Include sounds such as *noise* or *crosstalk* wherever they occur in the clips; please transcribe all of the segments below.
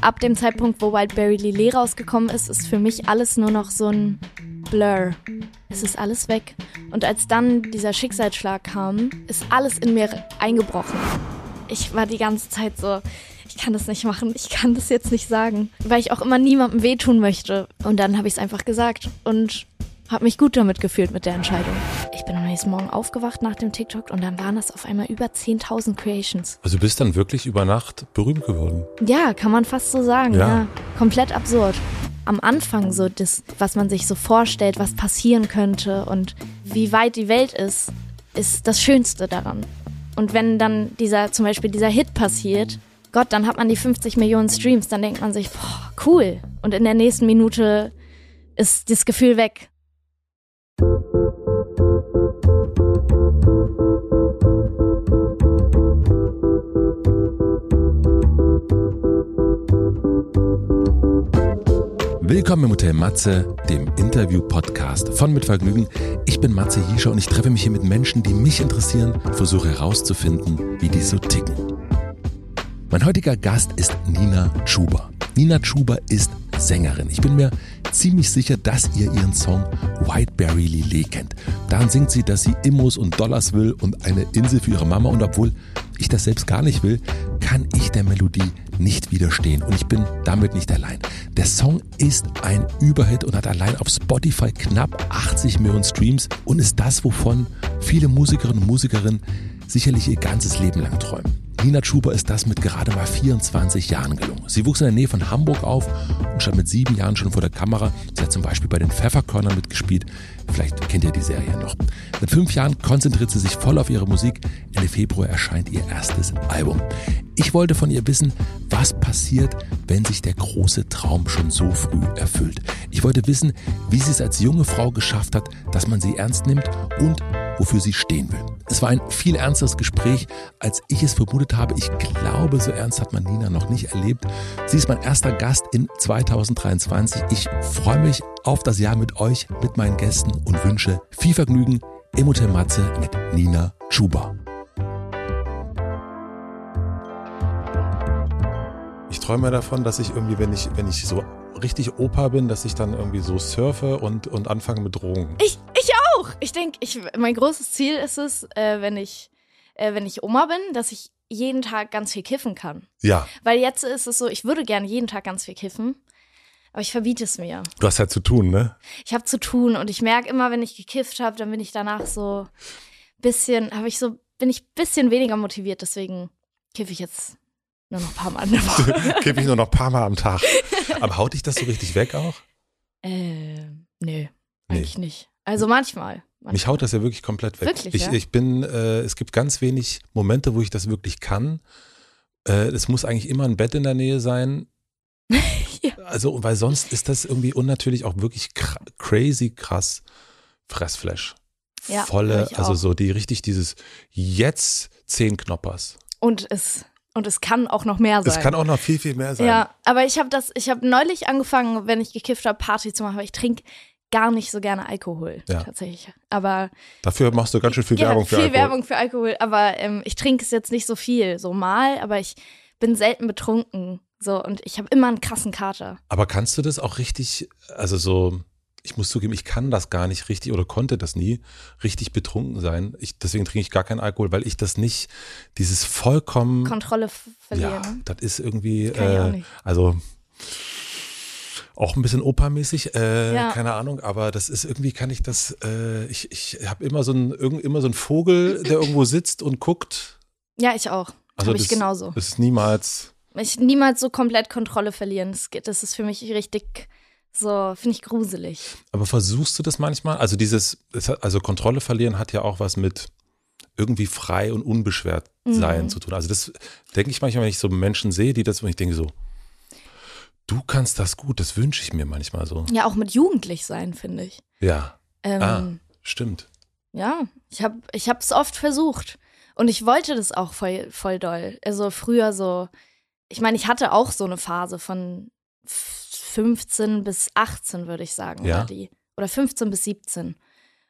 ab dem Zeitpunkt, wo Wildberry Lillet rausgekommen ist, ist für mich alles nur noch so ein Blur. Es ist alles weg. Und als dann dieser Schicksalsschlag kam, ist alles in mir eingebrochen. Ich war die ganze Zeit so, ich kann das nicht machen, ich kann das jetzt nicht sagen, weil ich auch immer niemandem wehtun möchte. Und dann habe ich es einfach gesagt und habe mich gut damit gefühlt mit der Entscheidung. Ich bin am nächsten Morgen aufgewacht nach dem TikTok und dann waren das auf einmal über 10.000 Creations. Also du bist dann wirklich über Nacht berühmt geworden. Ja, kann man fast so sagen. Ja. Ja. Komplett absurd. Am Anfang so das, was man sich so vorstellt, was passieren könnte und wie weit die Welt ist, ist das Schönste daran. Und wenn dann dieser, zum Beispiel dieser Hit passiert, Gott, dann hat man die 50 Millionen Streams, dann denkt man sich, boah, cool. Und in der nächsten Minute ist das Gefühl weg. Willkommen im Hotel Matze, dem Interview-Podcast von Mit Vergnügen. Ich bin Matze Hiescher und ich treffe mich hier mit Menschen, die mich interessieren versuche herauszufinden, wie die so ticken. Mein heutiger Gast ist Nina Schuber. Nina Schuber ist Sängerin. Ich bin mir ziemlich sicher, dass ihr ihren Song Whiteberry Lillet kennt. Daran singt sie, dass sie Immos und Dollars will und eine Insel für ihre Mama. Und obwohl ich das selbst gar nicht will, kann ich der Melodie nicht widerstehen. Und ich bin damit nicht allein. Der Song ist ein Überhit und hat allein auf Spotify knapp 80 Millionen Streams und ist das, wovon viele Musikerinnen und Musikerinnen sicherlich ihr ganzes Leben lang träumen. Nina Schuber ist das mit gerade mal 24 Jahren gelungen. Sie wuchs in der Nähe von Hamburg auf und stand mit sieben Jahren schon vor der Kamera. Sie hat zum Beispiel bei den Pfefferkörnern mitgespielt. Vielleicht kennt ihr die Serie noch. Mit fünf Jahren konzentriert sie sich voll auf ihre Musik. Ende Februar erscheint ihr erstes Album. Ich wollte von ihr wissen, was passiert, wenn sich der große Traum schon so früh erfüllt. Ich wollte wissen, wie sie es als junge Frau geschafft hat, dass man sie ernst nimmt und wofür sie stehen will. Es war ein viel ernsteres Gespräch, als ich es vermutet habe. Ich glaube, so ernst hat man Nina noch nicht erlebt. Sie ist mein erster Gast in 2023. Ich freue mich auf das Jahr mit euch, mit meinen Gästen und wünsche viel Vergnügen im Hotel Matze mit Nina Schuber. Ich träume davon, dass ich irgendwie, wenn ich, wenn ich so richtig Opa bin, dass ich dann irgendwie so surfe und, und anfange mit Drogen. Ich, ich auch. Ich denke, ich, mein großes Ziel ist es, äh, wenn ich, äh, wenn ich Oma bin, dass ich jeden Tag ganz viel kiffen kann. Ja, Weil jetzt ist es so, ich würde gerne jeden Tag ganz viel kiffen, aber ich verbiete es mir. du hast halt zu tun, ne? Ich habe zu tun und ich merke immer, wenn ich gekifft habe, dann bin ich danach so bisschen, habe ich so, bin ich bisschen weniger motiviert. Deswegen kiffe ich jetzt nur noch ein paar Mal in der Woche. Kippe ich nur noch ein paar Mal am Tag. Aber haut dich das so richtig weg auch? äh, nö, eigentlich nicht. Also manchmal. Mich haut das ja wirklich komplett weg. Wirklich, ich, ja? ich bin, äh, es gibt ganz wenig Momente, wo ich das wirklich kann. Äh, es muss eigentlich immer ein Bett in der Nähe sein. *laughs* Ja. Also, weil sonst ist das irgendwie unnatürlich auch wirklich kr crazy krass Fressflash. Ja, Volle, also so die richtig dieses jetzt zehn Knoppers. Und es, und es kann auch noch mehr sein. Es kann auch noch viel, viel mehr sein. Ja, aber ich habe das, ich habe neulich angefangen, wenn ich gekifft habe, Party zu machen, aber ich trinke gar nicht so gerne Alkohol Ja. tatsächlich. Aber Dafür machst du ganz schön viel ja, Werbung für viel Alkohol. Werbung für Alkohol, aber ähm, ich trinke es jetzt nicht so viel, so mal, aber ich bin selten betrunken, so und ich habe immer einen krassen Kater. Aber kannst du das auch richtig, also so, ich muss zugeben, ich kann das gar nicht richtig oder konnte das nie richtig betrunken sein. Ich, deswegen trinke ich gar keinen Alkohol, weil ich das nicht, dieses vollkommen, Kontrolle verlieren. ja, das ist irgendwie, auch äh, nicht. also auch ein bisschen opermäßig, äh, Ja. keine Ahnung, aber das ist irgendwie, kann ich das, äh, ich, ich habe immer so ein, irgend, immer so ein Vogel, der *laughs* irgendwo sitzt und guckt. Ja, ich auch. Also habe ich das genauso. ist niemals, Ich niemals so komplett Kontrolle verlieren. Das, geht- das ist für mich richtig so, finde ich gruselig. Aber versuchst du das manchmal? Also dieses, also Kontrolle verlieren hat ja auch was mit irgendwie frei und unbeschwert sein Mhm. zu tun. Also das denke ich manchmal, wenn ich so Menschen sehe, die das, und ich denke so, du kannst das gut, das wünsche ich mir manchmal so. Ja, auch mit jugendlich sein, finde ich. Ja, Ähm, ah, stimmt. Ja, ich habe ich es oft versucht. Und ich wollte das auch voll, voll doll. Also früher so, ich meine, ich hatte auch so eine Phase von f- 15 bis 18, würde ich sagen, Ja. war die. Oder 15 bis 17.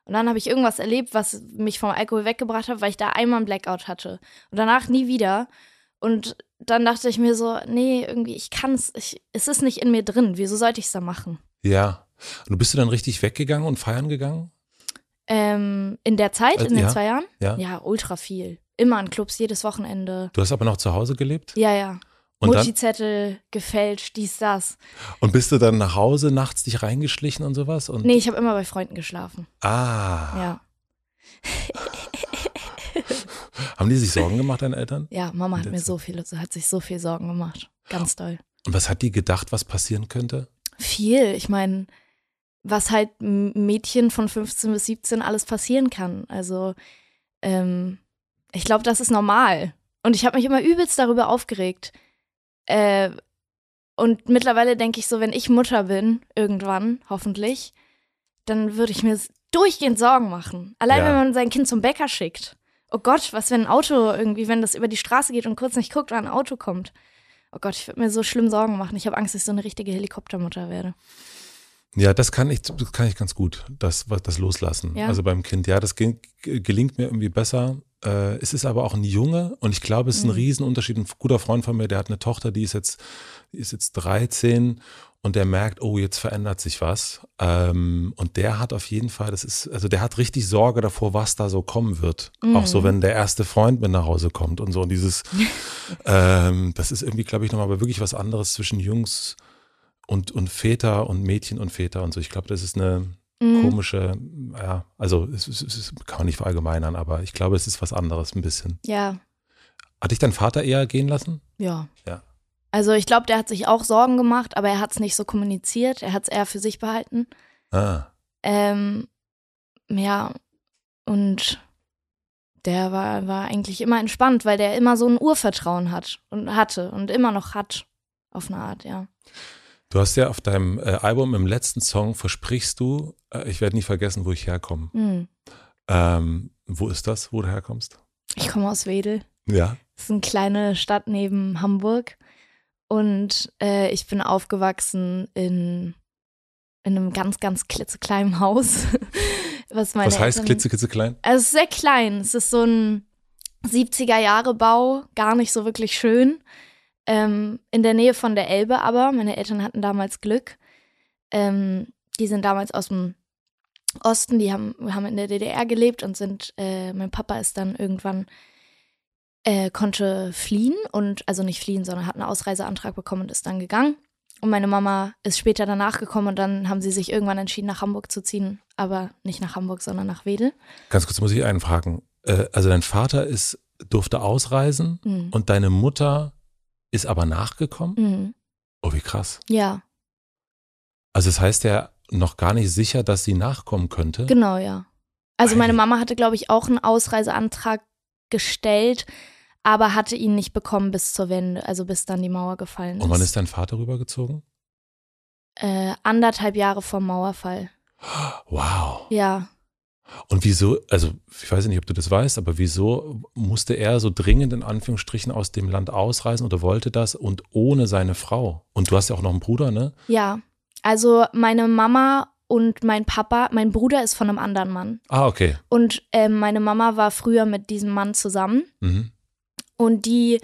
Und dann habe ich irgendwas erlebt, was mich vom Alkohol weggebracht hat, weil ich da einmal einen Blackout hatte. Und danach nie wieder. Und dann dachte ich mir so, nee, irgendwie, ich kann's, ich, es ist nicht in mir drin. Wieso sollte ich es da machen? Ja. Und bist du dann richtig weggegangen und feiern gegangen? Ähm, in der Zeit, Äh, in den ja. zwei Jahren? Ja. Ja, ultra viel. Immer an Clubs, jedes Wochenende. Du hast aber noch zu Hause gelebt? Ja, ja. Multizettel gefälscht, dies, das. und bist du dann nach Hause nachts dich reingeschlichen und sowas? Und, Nee, ich habe immer bei Freunden geschlafen. Ah. Ja. *laughs* Haben die sich Sorgen gemacht, deine Eltern? Ja, Mama hat mir so viel, hat sich so viel Sorgen gemacht. Ganz doll. Und was hat die gedacht, was passieren könnte? Viel. Ich meine, was halt Mädchen von 15 bis 17 alles passieren kann. Also, ähm, ich glaube, das ist normal. Und ich habe mich immer übelst darüber aufgeregt. Äh, und mittlerweile denke ich so, wenn ich Mutter bin, irgendwann, hoffentlich, dann würde ich mir durchgehend Sorgen machen. Allein Ja. wenn man sein Kind zum Bäcker schickt. Oh Gott, was, wenn ein Auto irgendwie, wenn das über die Straße geht und kurz nicht guckt, wann ein Auto kommt. Oh Gott, ich würde mir so schlimm Sorgen machen. Ich habe Angst, dass ich so eine richtige Helikoptermutter werde. Ja, das kann ich, das kann ich ganz gut, das, das loslassen. Ja. Also beim Kind, ja, das gelingt mir irgendwie besser. Äh, es ist aber auch ein Junge und ich glaube, es ist ein Mhm. Riesenunterschied. Ein guter Freund von mir, der hat eine Tochter, die ist jetzt, die ist jetzt 13 und der merkt, oh, jetzt verändert sich was. Ähm, und der hat auf jeden Fall, das ist, also der hat richtig Sorge davor, was da so kommen wird. Mhm. Auch so, wenn der erste Freund mit nach Hause kommt und so. Und dieses, *laughs* ähm, das ist irgendwie, glaube ich, nochmal wirklich was anderes zwischen Jungs und, und Väter und Mädchen und Väter und so. Ich glaube, das ist eine Mhm. komische, ja, also es, es, es kann man nicht verallgemeinern, aber ich glaube, es ist was anderes ein bisschen. Ja, Hat dich dein Vater eher gehen lassen? ja. Ja. Also ich glaube, der hat sich auch Sorgen gemacht, aber er hat es nicht so kommuniziert. Er hat es eher für sich behalten. Ah, Ähm, ja, und der war, war eigentlich immer entspannt, weil der immer so ein Urvertrauen hat und hatte und immer noch hat. Auf eine Art, ja. Du hast ja auf deinem äh, Album im letzten Song versprichst du, äh, ich werde nie vergessen, wo ich herkomme. Hm. Ähm, wo ist das, wo du herkommst? Ich komme aus Wedel. Ja. Das ist eine kleine Stadt neben Hamburg. Und äh, ich bin aufgewachsen in, in einem ganz, ganz klitzekleinen Haus. *laughs* Was, meine Was heißt Eltern- klitze, klitze klein? Also es ist sehr klein. Es ist so ein 70er-Jahre-Bau, gar nicht so wirklich schön. Ähm, in der Nähe von der Elbe aber. Meine Eltern hatten damals Glück. Ähm, die sind damals aus dem Osten, die haben, haben in der DDR gelebt und sind, äh, mein Papa ist dann irgendwann, äh, konnte fliehen und, also nicht fliehen, sondern hat einen Ausreiseantrag bekommen und ist dann gegangen. Und meine Mama ist später danach gekommen und dann haben sie sich irgendwann entschieden, nach Hamburg zu ziehen. Aber nicht nach Hamburg, sondern nach Wedel. Ganz kurz muss ich einen fragen. Äh, also dein Vater ist, durfte ausreisen Mhm. und deine Mutter ist aber nachgekommen? Mhm. Oh, wie krass. Ja, Also das heißt ja noch gar nicht sicher, dass sie nachkommen könnte. genau, ja. Also meine Ei. Mama hatte, glaube ich, auch einen Ausreiseantrag gestellt, aber hatte ihn nicht bekommen bis zur Wende, also bis dann die Mauer gefallen ist. Und wann ist dein Vater rübergezogen? äh, anderthalb Jahre vor Mauerfall. Wow. Ja. Und wieso, also ich weiß nicht, ob du das weißt, aber wieso musste er so dringend in Anführungsstrichen aus dem Land ausreisen oder wollte das und ohne seine Frau? Und du hast ja auch noch einen Bruder, ne? Ja. Also meine Mama und mein Papa, mein Bruder ist von einem anderen Mann. Ah, okay. Und ähm, meine Mama war früher mit diesem Mann zusammen. Mhm. Und die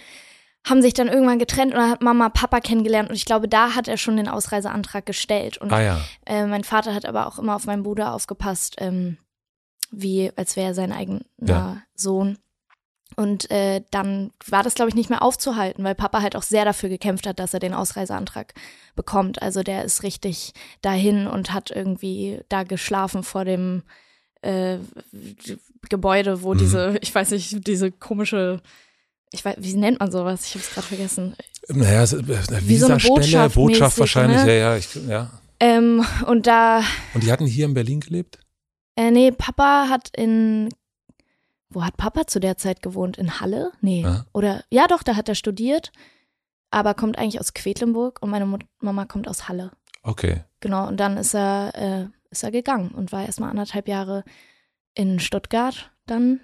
haben sich dann irgendwann getrennt und dann hat Mama Papa kennengelernt. Und ich glaube, da hat er schon den Ausreiseantrag gestellt. Und Ah ja. äh, mein Vater hat aber auch immer auf meinen Bruder aufgepasst, ähm, wie als wäre er sein eigener Ja. Sohn. Und äh, dann war das, glaube ich, nicht mehr aufzuhalten, weil Papa halt auch sehr dafür gekämpft hat, dass er den Ausreiseantrag bekommt. Also der ist richtig dahin und hat irgendwie da geschlafen vor dem äh, Gebäude, wo Mhm. diese, ich weiß nicht, diese komische, ich weiß, wie nennt man sowas? Ich habe es gerade vergessen. Naja, äh, Wie so eine Visastelle, Botschaft Botschaft mäßig, wahrscheinlich, ne? ja, ja, ich, ja. Ähm, und da Und die hatten hier in Berlin gelebt? Äh, nee, Papa hat in. Wo hat Papa zu der Zeit gewohnt? In Halle? Nee. Ja. Oder. Ja, doch, da hat er studiert. Aber kommt eigentlich aus Quedlinburg und meine Mut Mama kommt aus Halle. Okay. Genau. Und dann ist er, äh, ist er gegangen und war erstmal anderthalb Jahre in Stuttgart dann.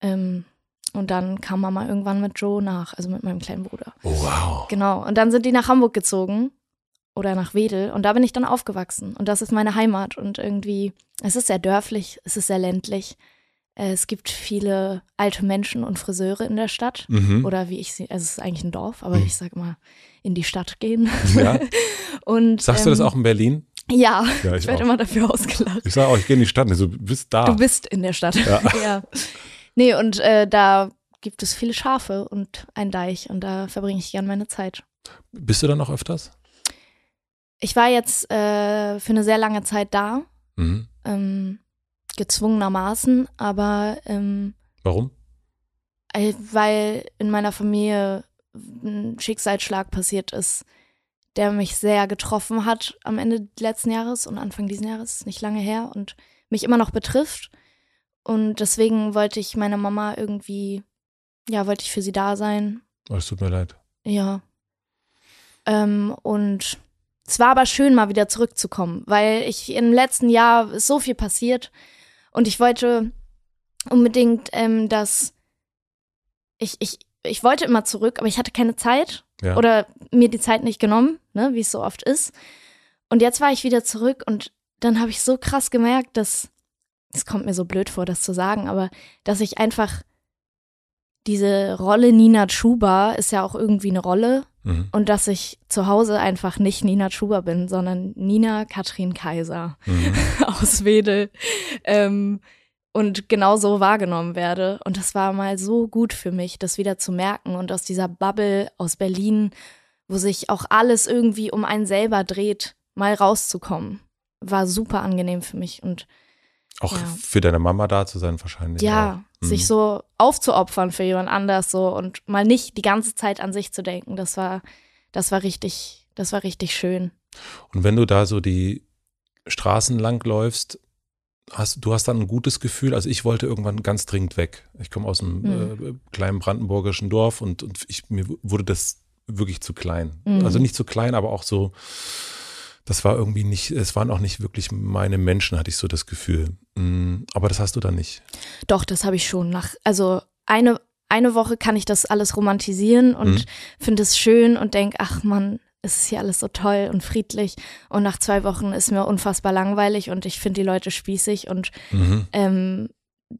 Ähm, und dann kam Mama irgendwann mit Joe nach, also mit meinem kleinen Bruder. Oh, wow. Genau. Und dann sind die nach Hamburg gezogen oder nach Wedel und da bin ich dann aufgewachsen und das ist meine Heimat und irgendwie, es ist sehr dörflich, es ist sehr ländlich. Es gibt viele alte Menschen und Friseure in der Stadt. Mhm. Oder wie ich sie, also es ist eigentlich ein Dorf, aber Mhm. ich sag mal, in die Stadt gehen. Ja. *laughs* und, Sagst du das ähm, auch in Berlin? Ja, Ja, ich ich werde auch. immer dafür ausgelacht. Ich sage auch, ich gehe in die Stadt. Also, du bist da. Du bist in der Stadt. Ja. *laughs* ja. Nee, und äh, da gibt es viele Schafe und ein Deich und da verbringe ich gern meine Zeit. Bist du da noch öfters? Ich war jetzt äh, für eine sehr lange Zeit da, Mhm. ähm, gezwungenermaßen, aber ähm, Warum? äh, weil in meiner Familie ein Schicksalsschlag passiert ist, der mich sehr getroffen hat am Ende letzten Jahres und Anfang diesen Jahres, nicht lange her und mich immer noch betrifft. Und deswegen wollte ich meine Mama irgendwie, ja, wollte ich für sie da sein. Oh, es tut mir leid. Ja. Ähm, und es war aber schön, mal wieder zurückzukommen, weil ich im letzten Jahr ist so viel passiert und ich wollte unbedingt, ähm, dass ich, ich, ich wollte immer zurück, aber ich hatte keine Zeit Ja. oder mir die Zeit nicht genommen, ne, wie es so oft ist. Und jetzt war ich wieder zurück und dann habe ich so krass gemerkt, dass, es kommt mir so blöd vor, das zu sagen, aber dass ich einfach diese Rolle Nina Chuba ist ja auch irgendwie eine Rolle Mhm. und dass ich zu Hause einfach nicht Nina Chuba bin, sondern Nina Katrin Kaiser Mhm. *laughs* aus Wedel ähm, und genau so wahrgenommen werde. Und das war mal so gut für mich, das wieder zu merken und aus dieser Bubble aus Berlin, wo sich auch alles irgendwie um einen selber dreht, mal rauszukommen. War super angenehm für mich und Auch Ja. für deine Mama da zu sein, wahrscheinlich. ja. Mhm. sich so aufzuopfern für jemand anders so und mal nicht die ganze Zeit an sich zu denken, das war, das war richtig, das war richtig schön. Und wenn du da so die Straßen lang läufst, hast du hast dann ein gutes Gefühl. Also ich wollte irgendwann ganz dringend weg. Ich komme aus einem Mhm. äh, kleinen brandenburgischen Dorf und, und ich, mir wurde das wirklich zu klein. Mhm. Also nicht zu klein, aber auch so, das war irgendwie nicht, es waren auch nicht wirklich meine Menschen, hatte ich so das Gefühl. Mm, Aber das hast du dann nicht. Doch, das habe ich schon. Nach, also eine, eine Woche kann ich das alles romantisieren und Mhm. finde es schön und denke, ach man, es ist hier alles so toll und friedlich. Und nach zwei Wochen ist mir unfassbar langweilig und ich finde die Leute spießig und Mhm. ähm,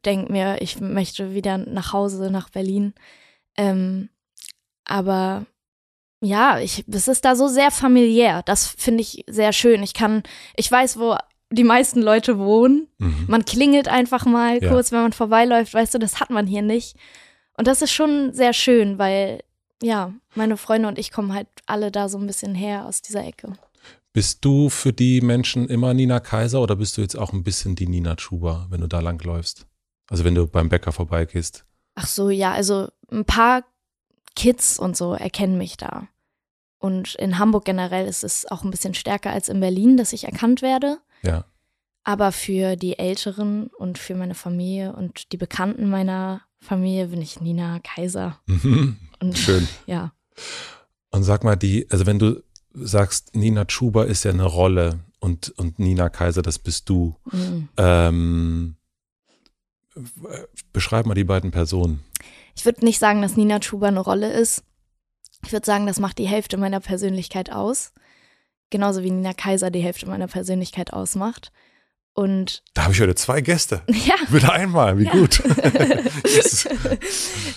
denke mir, ich möchte wieder nach Hause, nach Berlin. Ähm, aber ja, ich, es ist da so sehr familiär. Das finde ich sehr schön. Ich kann, ich weiß, wo die meisten Leute wohnen. Mhm. Man klingelt einfach mal Ja. kurz, wenn man vorbeiläuft, weißt du, das hat man hier nicht. Und das ist schon sehr schön, weil, ja, meine Freunde und ich kommen halt alle da so ein bisschen her aus dieser Ecke. Bist du für die Menschen immer Nina Kaiser oder bist du jetzt auch ein bisschen die Nina Chuba, wenn du da lang läufst? Also wenn du beim Bäcker vorbeigehst. Ach so, ja, also ein paar Kids und so erkennen mich da. Und in Hamburg generell ist es auch ein bisschen stärker als in Berlin, dass ich erkannt werde. Ja. Aber für die Älteren und für meine Familie und die Bekannten meiner Familie bin ich Nina Kaiser. Mhm. Und Schön. *laughs* ja. Und sag mal, die, also wenn du sagst, Nina Chuba ist ja eine Rolle und, und Nina Kaiser, das bist du. mm. Ähm, beschreib mal die beiden Personen. Ich würde nicht sagen, dass Nina Chuba eine Rolle ist. Ich würde sagen, das macht die Hälfte meiner Persönlichkeit aus. Genauso wie Nina Kaiser die Hälfte meiner Persönlichkeit ausmacht. Und Da habe ich heute zwei Gäste. *laughs* ja, Wieder einmal, wie Ja. gut. *laughs* *laughs*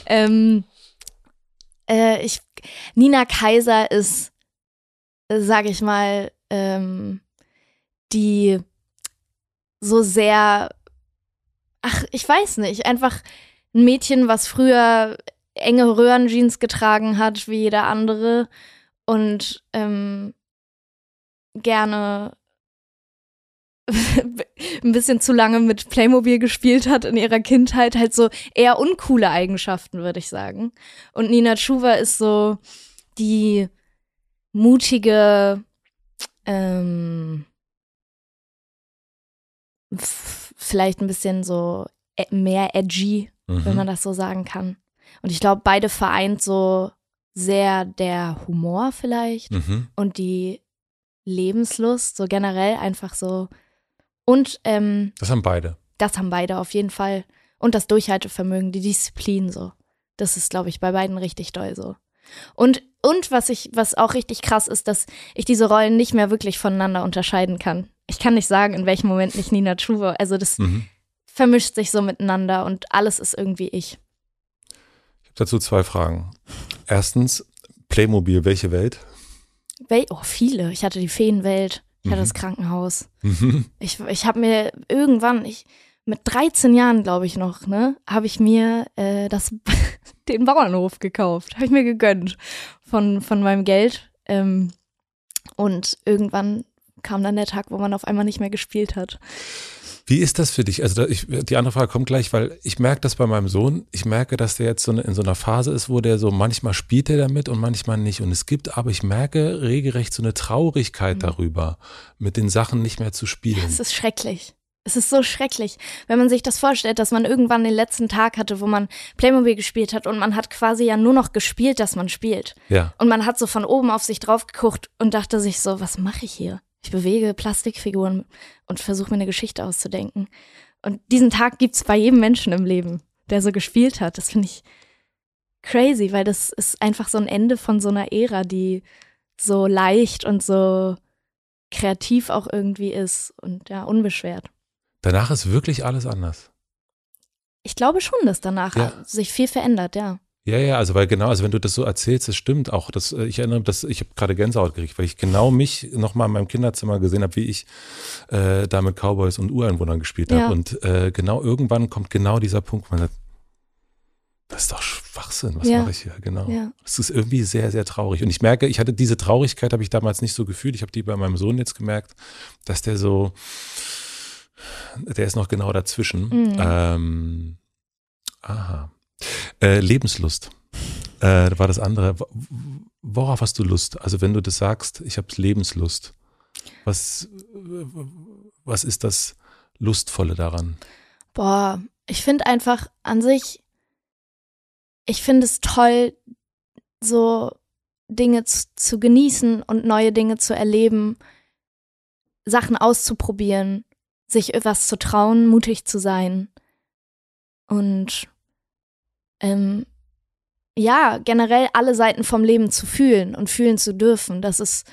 ähm, äh, ich, Nina Kaiser ist, sage ich mal, ähm, die so sehr, ach, ich weiß nicht, einfach ein Mädchen, was früher enge Röhrenjeans getragen hat, wie jeder andere und ähm, gerne *laughs* ein bisschen zu lange mit Playmobil gespielt hat in ihrer Kindheit, halt so eher uncoole Eigenschaften, würde ich sagen. Und Nina Chuva ist so die mutige, ähm, vielleicht ein bisschen so e- mehr edgy, wenn Mhm. man das so sagen kann. Und ich glaube, beide vereint so sehr der Humor vielleicht Mhm. und die Lebenslust, so generell einfach so. Und ähm, Das haben beide. das haben beide auf jeden Fall. Und das Durchhaltevermögen, die Disziplin so. Das ist, glaube ich, bei beiden richtig doll so. Und, und was ich, was auch richtig krass ist, dass ich diese Rollen nicht mehr wirklich voneinander unterscheiden kann. Ich kann nicht sagen, in welchem Moment nicht Nina True war. Also das Mhm. vermischt sich so miteinander und alles ist irgendwie ich. Dazu zwei Fragen. Erstens, Playmobil, welche Welt? Wel oh, viele. Ich hatte die Feenwelt, ich hatte Mhm. das Krankenhaus. Mhm. Ich, ich habe mir irgendwann, ich, mit 13 Jahren, glaube ich noch, ne, habe ich mir äh, das, *laughs* den Bauernhof gekauft. Habe ich mir gegönnt von, von meinem Geld. Ähm, und irgendwann kam dann der Tag, wo man auf einmal nicht mehr gespielt hat. Wie ist das für dich? Also da, ich, die andere Frage kommt gleich, weil ich merke das bei meinem Sohn. Ich merke, dass der jetzt so eine, in so einer Phase ist, wo der so manchmal spielt er damit und manchmal nicht. Und es gibt, aber ich merke regelrecht so eine Traurigkeit Mhm. darüber, mit den Sachen nicht mehr zu spielen. Es ist schrecklich. Es ist so schrecklich, wenn man sich das vorstellt, dass man irgendwann den letzten Tag hatte, wo man Playmobil gespielt hat und man hat quasi ja nur noch gespielt, dass man spielt. ja. Und man hat so von oben auf sich drauf geguckt und dachte sich so, was mache ich hier? Ich bewege Plastikfiguren und versuche mir eine Geschichte auszudenken. Und diesen Tag gibt's bei jedem Menschen im Leben, der so gespielt hat. Das finde ich crazy, weil das ist einfach so ein Ende von so einer Ära, die so leicht und so kreativ auch irgendwie ist und ja, unbeschwert. Danach ist wirklich alles anders. Ich glaube schon, dass danach Ja. sich viel verändert, ja. Ja, ja, also weil genau, also wenn du das so erzählst, das stimmt auch. Das, äh, ich erinnere mich, dass ich habe gerade Gänsehaut gekriegt, weil ich genau mich nochmal in meinem Kinderzimmer gesehen habe, wie ich äh, da mit Cowboys und Ureinwohnern gespielt habe. Ja. Und äh, genau irgendwann kommt genau dieser Punkt, man sagt, das ist doch Schwachsinn, was Ja. mache ich hier? Genau. Ja. Es ist irgendwie sehr, sehr traurig. Und ich merke, ich hatte diese Traurigkeit, habe ich damals nicht so gefühlt. Ich habe die bei meinem Sohn jetzt gemerkt, dass der so, der ist noch genau dazwischen. Mhm. Ähm, aha. Äh, Lebenslust. Äh, war das andere. Wo- Worauf hast du Lust? Also wenn du das sagst, ich habe Lebenslust. Was, was ist das Lustvolle daran? Boah, ich finde einfach an sich, ich finde es toll, so Dinge zu, zu genießen und neue Dinge zu erleben, Sachen auszuprobieren, sich etwas zu trauen, mutig zu sein und ähm, ja, generell alle Seiten vom Leben zu fühlen und fühlen zu dürfen. Das ist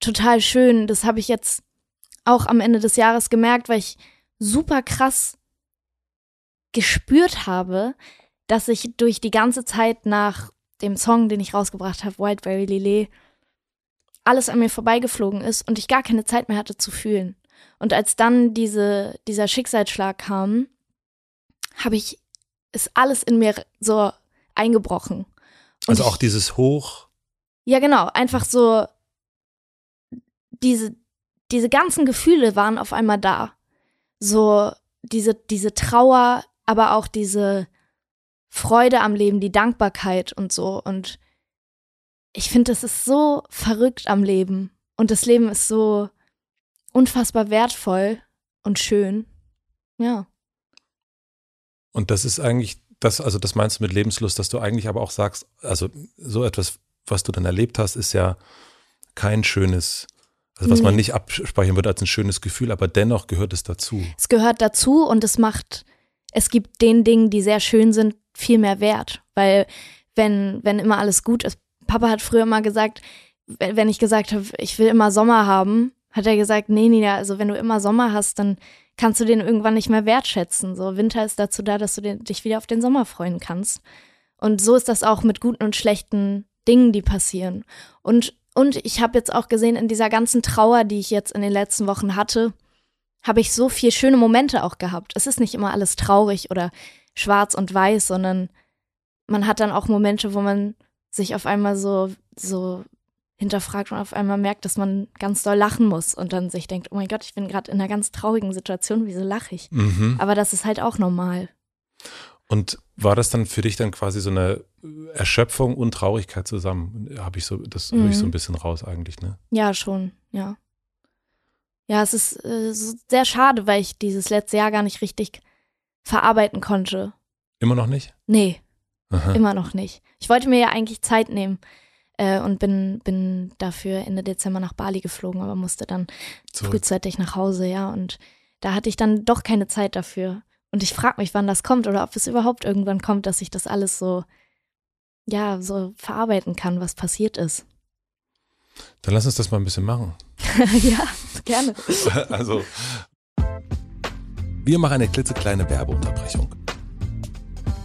total schön. Das habe ich jetzt auch am Ende des Jahres gemerkt, weil ich super krass gespürt habe, dass ich durch die ganze Zeit nach dem Song, den ich rausgebracht habe, Wildberry Lillet, alles an mir vorbeigeflogen ist und ich gar keine Zeit mehr hatte zu fühlen. Und als dann diese, dieser Schicksalsschlag kam, habe ich, ist alles in mir so eingebrochen. Und Also auch dieses Hoch. ja, genau. Einfach so, diese, diese ganzen Gefühle waren auf einmal da. So, diese, diese Trauer, aber auch diese Freude am Leben, die Dankbarkeit und so. Und ich finde, das ist so verrückt am Leben. Und das Leben ist so unfassbar wertvoll und schön. Ja. Und das ist eigentlich das, also das meinst du mit Lebenslust, dass du eigentlich aber auch sagst, also so etwas, was du dann erlebt hast, ist ja kein schönes, also was man Nee. nicht abspeichern würde als ein schönes Gefühl, aber dennoch gehört es dazu. Es gehört dazu und es macht, es gibt den Dingen, die sehr schön sind, viel mehr Wert. Weil wenn, wenn immer alles gut ist, Papa hat früher immer gesagt, wenn ich gesagt habe, ich will immer Sommer haben, hat er gesagt, nee, Nina, also wenn du immer Sommer hast, dann kannst du den irgendwann nicht mehr wertschätzen. So, Winter ist dazu da, dass du den, dich wieder auf den Sommer freuen kannst. Und so ist das auch mit guten und schlechten Dingen, die passieren. Und, und ich habe jetzt auch gesehen, in dieser ganzen Trauer, die ich jetzt in den letzten Wochen hatte, habe ich so viel schöne Momente auch gehabt. Es ist nicht immer alles traurig oder schwarz und weiß, sondern man hat dann auch Momente, wo man sich auf einmal so, so hinterfragt und auf einmal merkt, dass man ganz doll lachen muss und dann sich denkt, oh mein Gott, ich bin gerade in einer ganz traurigen Situation, wieso lache ich? Mhm. Aber das ist halt auch normal. Und war das dann für dich dann quasi so eine Erschöpfung und Traurigkeit zusammen? Habe ich so, das höre ich so Mhm. ein bisschen raus eigentlich, ne? Ja, schon, ja. Ja, es ist äh, sehr schade, weil ich dieses letzte Jahr gar nicht richtig verarbeiten konnte. Immer noch nicht? Nee, Aha. Immer noch nicht. Ich wollte mir ja eigentlich Zeit nehmen äh, und bin, bin dafür Ende Dezember nach Bali geflogen, aber musste dann Zurück. frühzeitig nach Hause, ja. Und da hatte ich dann doch keine Zeit dafür. Und ich frage mich, wann das kommt oder ob es überhaupt irgendwann kommt, dass ich das alles so, ja, so verarbeiten kann, was passiert ist. Dann lass uns das mal ein bisschen machen. *laughs* ja, gerne. *laughs* Also, Wir machen eine klitzekleine Werbeunterbrechung.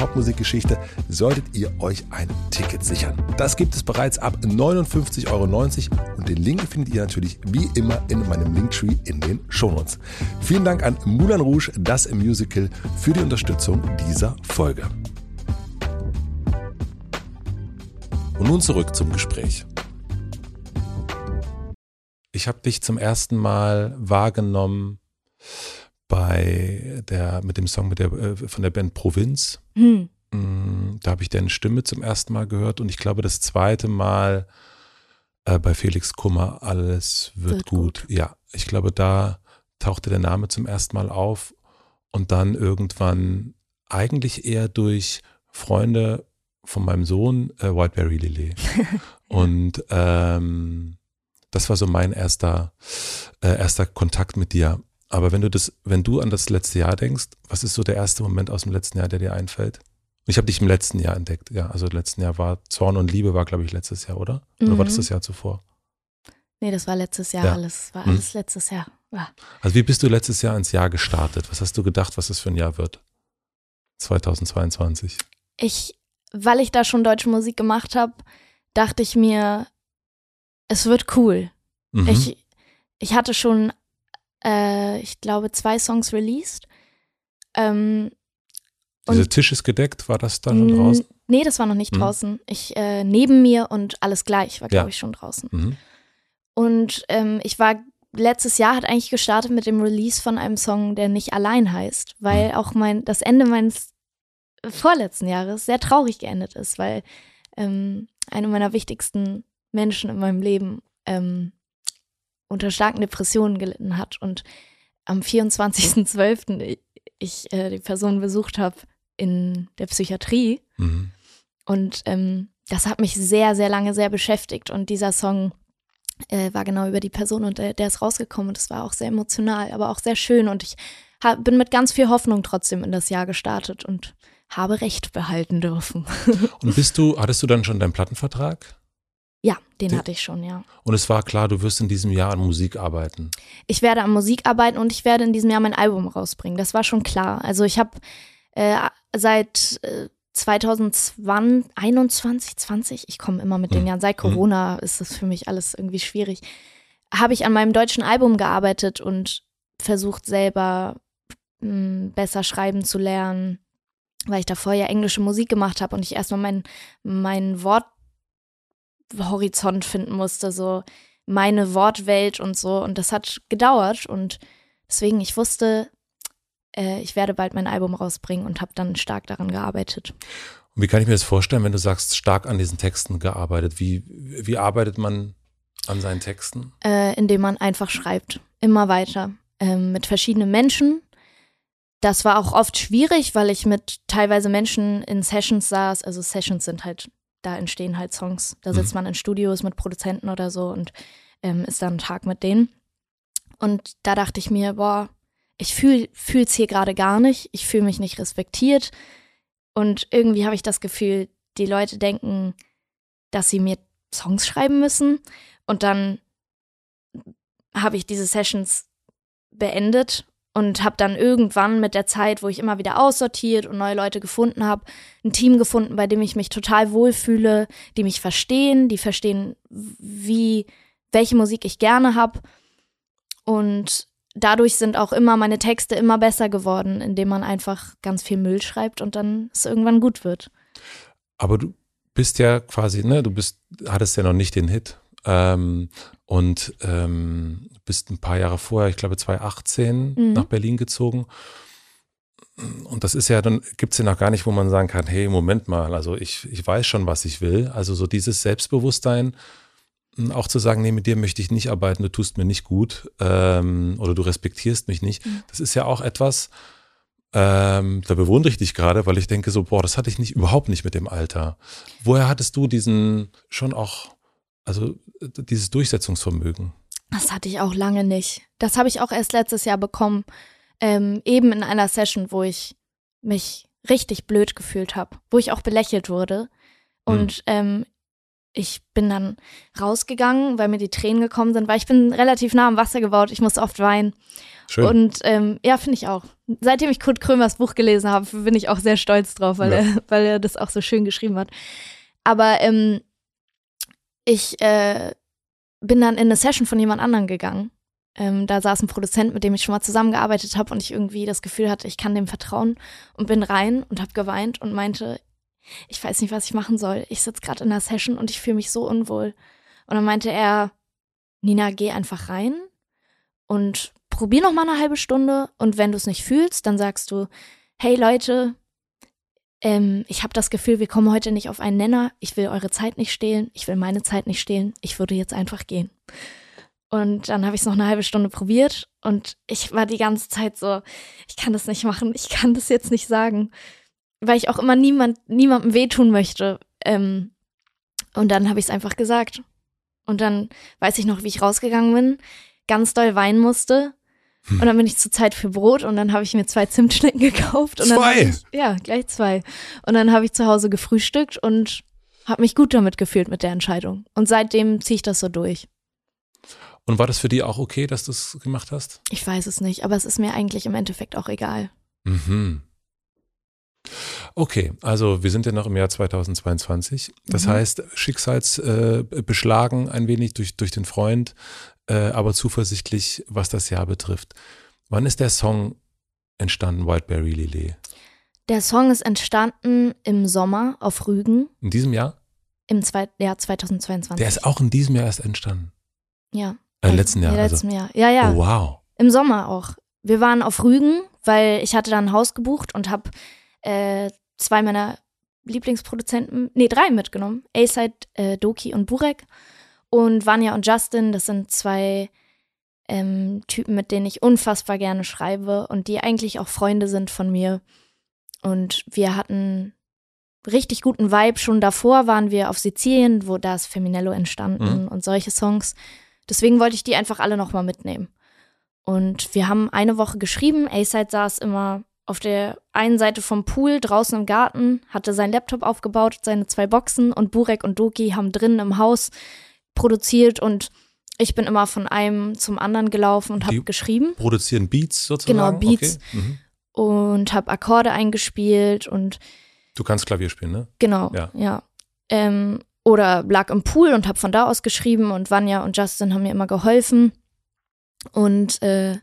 Popmusikgeschichte, solltet ihr euch ein Ticket sichern. Das gibt es bereits ab 59,90 Euro und den Link findet ihr natürlich wie immer in meinem Linktree in den Shownotes. Vielen Dank an Moulin Rouge, das Musical, für die Unterstützung dieser Folge. Und nun zurück zum Gespräch. Ich habe dich zum ersten Mal wahrgenommen bei der, mit dem Song mit der, äh, von der Band Provinz. Hm. Da habe ich deine Stimme zum ersten Mal gehört und ich glaube das zweite Mal äh, bei Felix Kummer, alles wird, wird gut. gut. Ja, ich glaube, da tauchte der Name zum ersten Mal auf und dann irgendwann eigentlich eher durch Freunde von meinem Sohn, äh, Whiteberry Lily. *laughs* und ähm, das war so mein erster, äh, erster Kontakt mit dir. Aber wenn du das, wenn du an das letzte Jahr denkst, was ist so der erste Moment aus dem letzten Jahr, der dir einfällt? Ich habe dich im letzten Jahr entdeckt, ja. Also im letzten Jahr war Zorn und Liebe war, glaube ich, letztes Jahr, oder? Oder mhm. war das das Jahr zuvor? Nee, das war letztes Jahr ja. alles. War mhm. alles letztes Jahr. Ja. Also wie bist du letztes Jahr ins Jahr gestartet? Was hast du gedacht, was es für ein Jahr wird? 2022. Ich, weil ich da schon deutsche Musik gemacht habe, dachte ich mir, es wird cool. Mhm. Ich, ich hatte schon äh, ich glaube, zwei Songs released. Ähm, Dieser Tisch ist gedeckt, war das dann schon draußen? Nee, das war noch nicht mhm. draußen. Ich, äh, neben mir und alles gleich war, glaube ja. ich, schon draußen. Mhm. Und ähm, ich war letztes Jahr hat eigentlich gestartet mit dem Release von einem Song, der nicht allein heißt, weil mhm. auch mein das Ende meines vorletzten Jahres sehr traurig geendet ist, weil ähm, eine meiner wichtigsten Menschen in meinem Leben ähm, unter starken Depressionen gelitten hat und am 24.12. ich äh, die Person besucht habe in der Psychiatrie. Mhm. Und ähm, das hat mich sehr, sehr lange sehr beschäftigt. Und dieser Song äh, war genau über die Person und der, der ist rausgekommen. Und es war auch sehr emotional, aber auch sehr schön. Und ich hab, bin mit ganz viel Hoffnung trotzdem in das Jahr gestartet und habe Recht behalten dürfen. und bist du, hattest du dann schon deinen Plattenvertrag? Ja, den, den, hatte ich schon, ja. Und es war klar, du wirst in diesem Jahr an Musik arbeiten. Ich werde an Musik arbeiten und ich werde in diesem Jahr mein Album rausbringen. Das war schon klar. Also ich habe äh, seit äh, 2021, 20, ich komme immer mit den hm. Jahren, seit. Corona hm. ist das für mich alles irgendwie schwierig, habe ich an meinem deutschen Album gearbeitet und versucht selber mh, hm, besser schreiben zu lernen, weil ich davor ja englische Musik gemacht habe und ich erstmal mein, mein Wort Horizont finden musste, so meine Wortwelt und so. Und das hat gedauert und deswegen, ich wusste, äh, ich werde bald mein Album rausbringen und habe dann stark daran gearbeitet. Und wie kann ich mir das vorstellen, wenn du sagst, stark an diesen Texten gearbeitet? Wie, wie arbeitet man an seinen Texten? Äh, indem man einfach schreibt, immer weiter, äh, mit verschiedenen Menschen. Das war auch oft schwierig, weil ich mit teilweise Menschen in Sessions saß. Also Sessions sind halt da entstehen halt Songs. Da sitzt mhm. man in Studios mit Produzenten oder so und ähm, ist dann einen Tag mit denen. Und da dachte ich mir, boah, ich fühle es hier gerade gar nicht, ich fühle mich nicht respektiert. Und irgendwie habe ich das Gefühl, die Leute denken, dass sie mir Songs schreiben müssen. Und dann habe ich diese Sessions beendet und habe dann irgendwann mit der Zeit, wo ich immer wieder aussortiert und neue Leute gefunden habe, ein Team gefunden, bei dem ich mich total wohlfühle, die mich verstehen, die verstehen, wie welche Musik ich gerne habe und dadurch sind auch immer meine Texte immer besser geworden, indem man einfach ganz viel Müll schreibt und dann es irgendwann gut wird. Aber du bist ja quasi, ne, du bist hattest ja noch nicht den Hit ähm, und ähm, bist ein paar Jahre vorher, ich glaube 2018, Mhm. nach Berlin gezogen. Und das ist ja, dann gibt es ja noch gar nicht, wo man sagen kann, hey, Moment mal, also ich, ich weiß schon, was ich will. Also so dieses Selbstbewusstsein, mh, auch zu sagen, nee, mit dir möchte ich nicht arbeiten, du tust mir nicht gut ähm, oder du respektierst mich nicht. Mhm. Das ist ja auch etwas, ähm, da bewundere ich dich gerade, weil ich denke so, boah, das hatte ich nicht, überhaupt nicht mit dem Alter. Woher hattest du diesen schon auch, also äh, dieses Durchsetzungsvermögen? Das hatte ich auch lange nicht. Das habe ich auch erst letztes Jahr bekommen. Ähm, eben in einer Session, wo ich mich richtig blöd gefühlt habe, wo ich auch belächelt wurde. Und ähm, ich bin dann rausgegangen, weil mir die Tränen gekommen sind, weil ich bin relativ nah am Wasser gebaut. Ich muss oft weinen. Schön. Und ähm, ja, finde ich auch. Seitdem ich Kurt Krömers Buch gelesen habe, bin ich auch sehr stolz drauf, weil, Ja. er, *laughs* weil er das auch so schön geschrieben hat. Aber ähm, ich äh, bin dann in eine Session von jemand anderem gegangen. Ähm, da saß ein Produzent, mit dem ich schon mal zusammengearbeitet habe und ich irgendwie das Gefühl hatte, ich kann dem vertrauen und bin rein und habe geweint und meinte, ich weiß nicht, was ich machen soll. Ich sitze gerade in einer Session und ich fühle mich so unwohl. Und dann meinte er, Nina, geh einfach rein und probier noch mal eine halbe Stunde und wenn du es nicht fühlst, dann sagst du, hey Leute, ähm, ich habe das Gefühl, wir kommen heute nicht auf einen Nenner. Ich will eure Zeit nicht stehlen. Ich will meine Zeit nicht stehlen. Ich würde jetzt einfach gehen. Und dann habe ich es noch eine halbe Stunde probiert und ich war die ganze Zeit so, ich kann das nicht machen, ich kann das jetzt nicht sagen, weil ich auch immer niemand, niemandem wehtun möchte. Ähm, und dann habe ich es einfach gesagt. Und dann weiß ich noch, wie ich rausgegangen bin, ganz doll weinen musste. Und dann bin ich zur Zeit für Brot und dann habe ich mir zwei Zimtschnecken *laughs* gekauft. Und Dann Zwei? hab ich, ja, gleich zwei. Und dann habe ich zu Hause gefrühstückt und habe mich gut damit gefühlt mit der Entscheidung. Und seitdem ziehe ich das so durch. Und war das für dich auch okay, dass du es gemacht hast? Ich weiß es nicht, aber es ist mir eigentlich im Endeffekt auch egal. Mhm. Okay, also wir sind ja noch im Jahr 2022. Das Mhm. heißt, Schicksalsbeschlagen äh, beschlagen ein wenig durch, durch den Freund, äh, aber zuversichtlich, was das Jahr betrifft. Wann ist der Song entstanden, Wildberry Lillet? Der Song ist entstanden im Sommer auf Rügen In diesem Jahr? im zwei, Jahr 2022. Der ist auch in diesem Jahr erst entstanden. ja. Äh, letzten Jahr. Ja, Also. letzten Jahr. Ja, ja. Oh, wow. Im Sommer auch. Wir waren auf Rügen, weil ich hatte da ein Haus gebucht und habe äh, zwei meiner Lieblingsproduzenten, nee, drei mitgenommen. A-Side, äh, Doki und Burek. Und Vanya und Justin, das sind zwei ähm, Typen, mit denen ich unfassbar gerne schreibe und die eigentlich auch Freunde sind von mir. Und wir hatten richtig guten Vibe. Schon davor waren wir auf Sizilien, wo da ist Feminello entstanden Mhm. und solche Songs. Deswegen wollte ich die einfach alle nochmal mitnehmen. Und wir haben eine Woche geschrieben. A-Side saß immer auf der einen Seite vom Pool draußen im Garten, hatte seinen Laptop aufgebaut, seine zwei Boxen und Burek und Doki haben drinnen im Haus produziert und ich bin immer von einem zum anderen gelaufen und habe geschrieben Produzieren Beats sozusagen? Genau, Beats. Okay. Mhm. und habe Akkorde eingespielt und Du kannst Klavier spielen, ne? Genau, Ja. ja. Ähm, oder lag im Pool und habe von da aus geschrieben und Vanya und Justin haben mir immer geholfen. Und äh,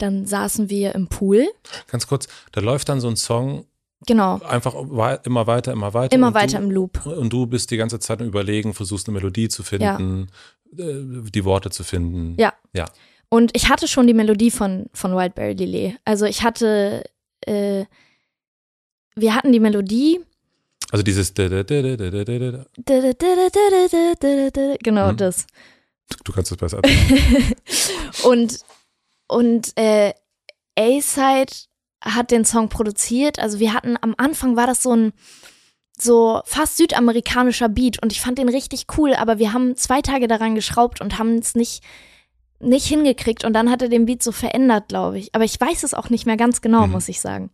dann saßen wir im Pool. Ganz kurz, da läuft dann so ein Song. Genau. Einfach immer weiter, immer weiter. Immer weiter du, im Loop. Und du bist die ganze Zeit am Überlegen, versuchst eine Melodie zu finden, ja. die Worte zu finden. Ja. Ja. Und ich hatte schon die Melodie von, von Wildberry Lillet. Also ich hatte, äh, wir hatten die Melodie. Also dieses. Genau das. Du kannst es besser. und und äh, A-Side hat den Song produziert. Also wir hatten am Anfang war das so ein so fast südamerikanischer Beat und ich fand den richtig cool, aber wir haben zwei Tage daran geschraubt und haben es nicht nicht hingekriegt und dann hat er den Beat so verändert, glaube ich. Aber ich weiß es auch nicht mehr ganz genau, Mhm. muss ich sagen.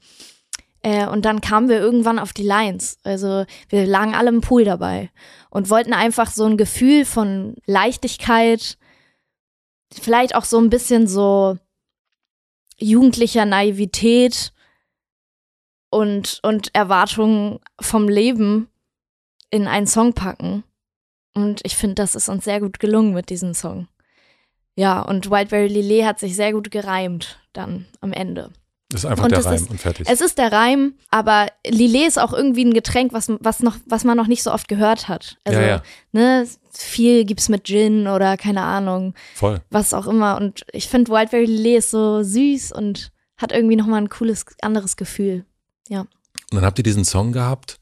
Äh, und dann kamen wir irgendwann auf die Lines. Also wir lagen alle im Pool dabei und wollten einfach so ein Gefühl von Leichtigkeit, vielleicht auch so ein bisschen so jugendlicher Naivität und, und Erwartungen vom Leben in einen Song packen. Und ich finde, das ist uns sehr gut gelungen mit diesem Song. Ja, und Wildberry Lillet hat sich sehr gut gereimt dann am Ende. Das ist einfach Und der Reim ist- und fertig. Es ist der Reim, aber Lillet ist auch irgendwie ein Getränk, was, was, noch, was man noch nicht so oft gehört hat. Also, Ja, ja. ne, viel gibt's mit Gin oder keine Ahnung, Voll. was auch immer. Und ich finde Wildberry Lillet ist so süß und hat irgendwie nochmal ein cooles, anderes Gefühl. Und dann habt ihr diesen Song gehabt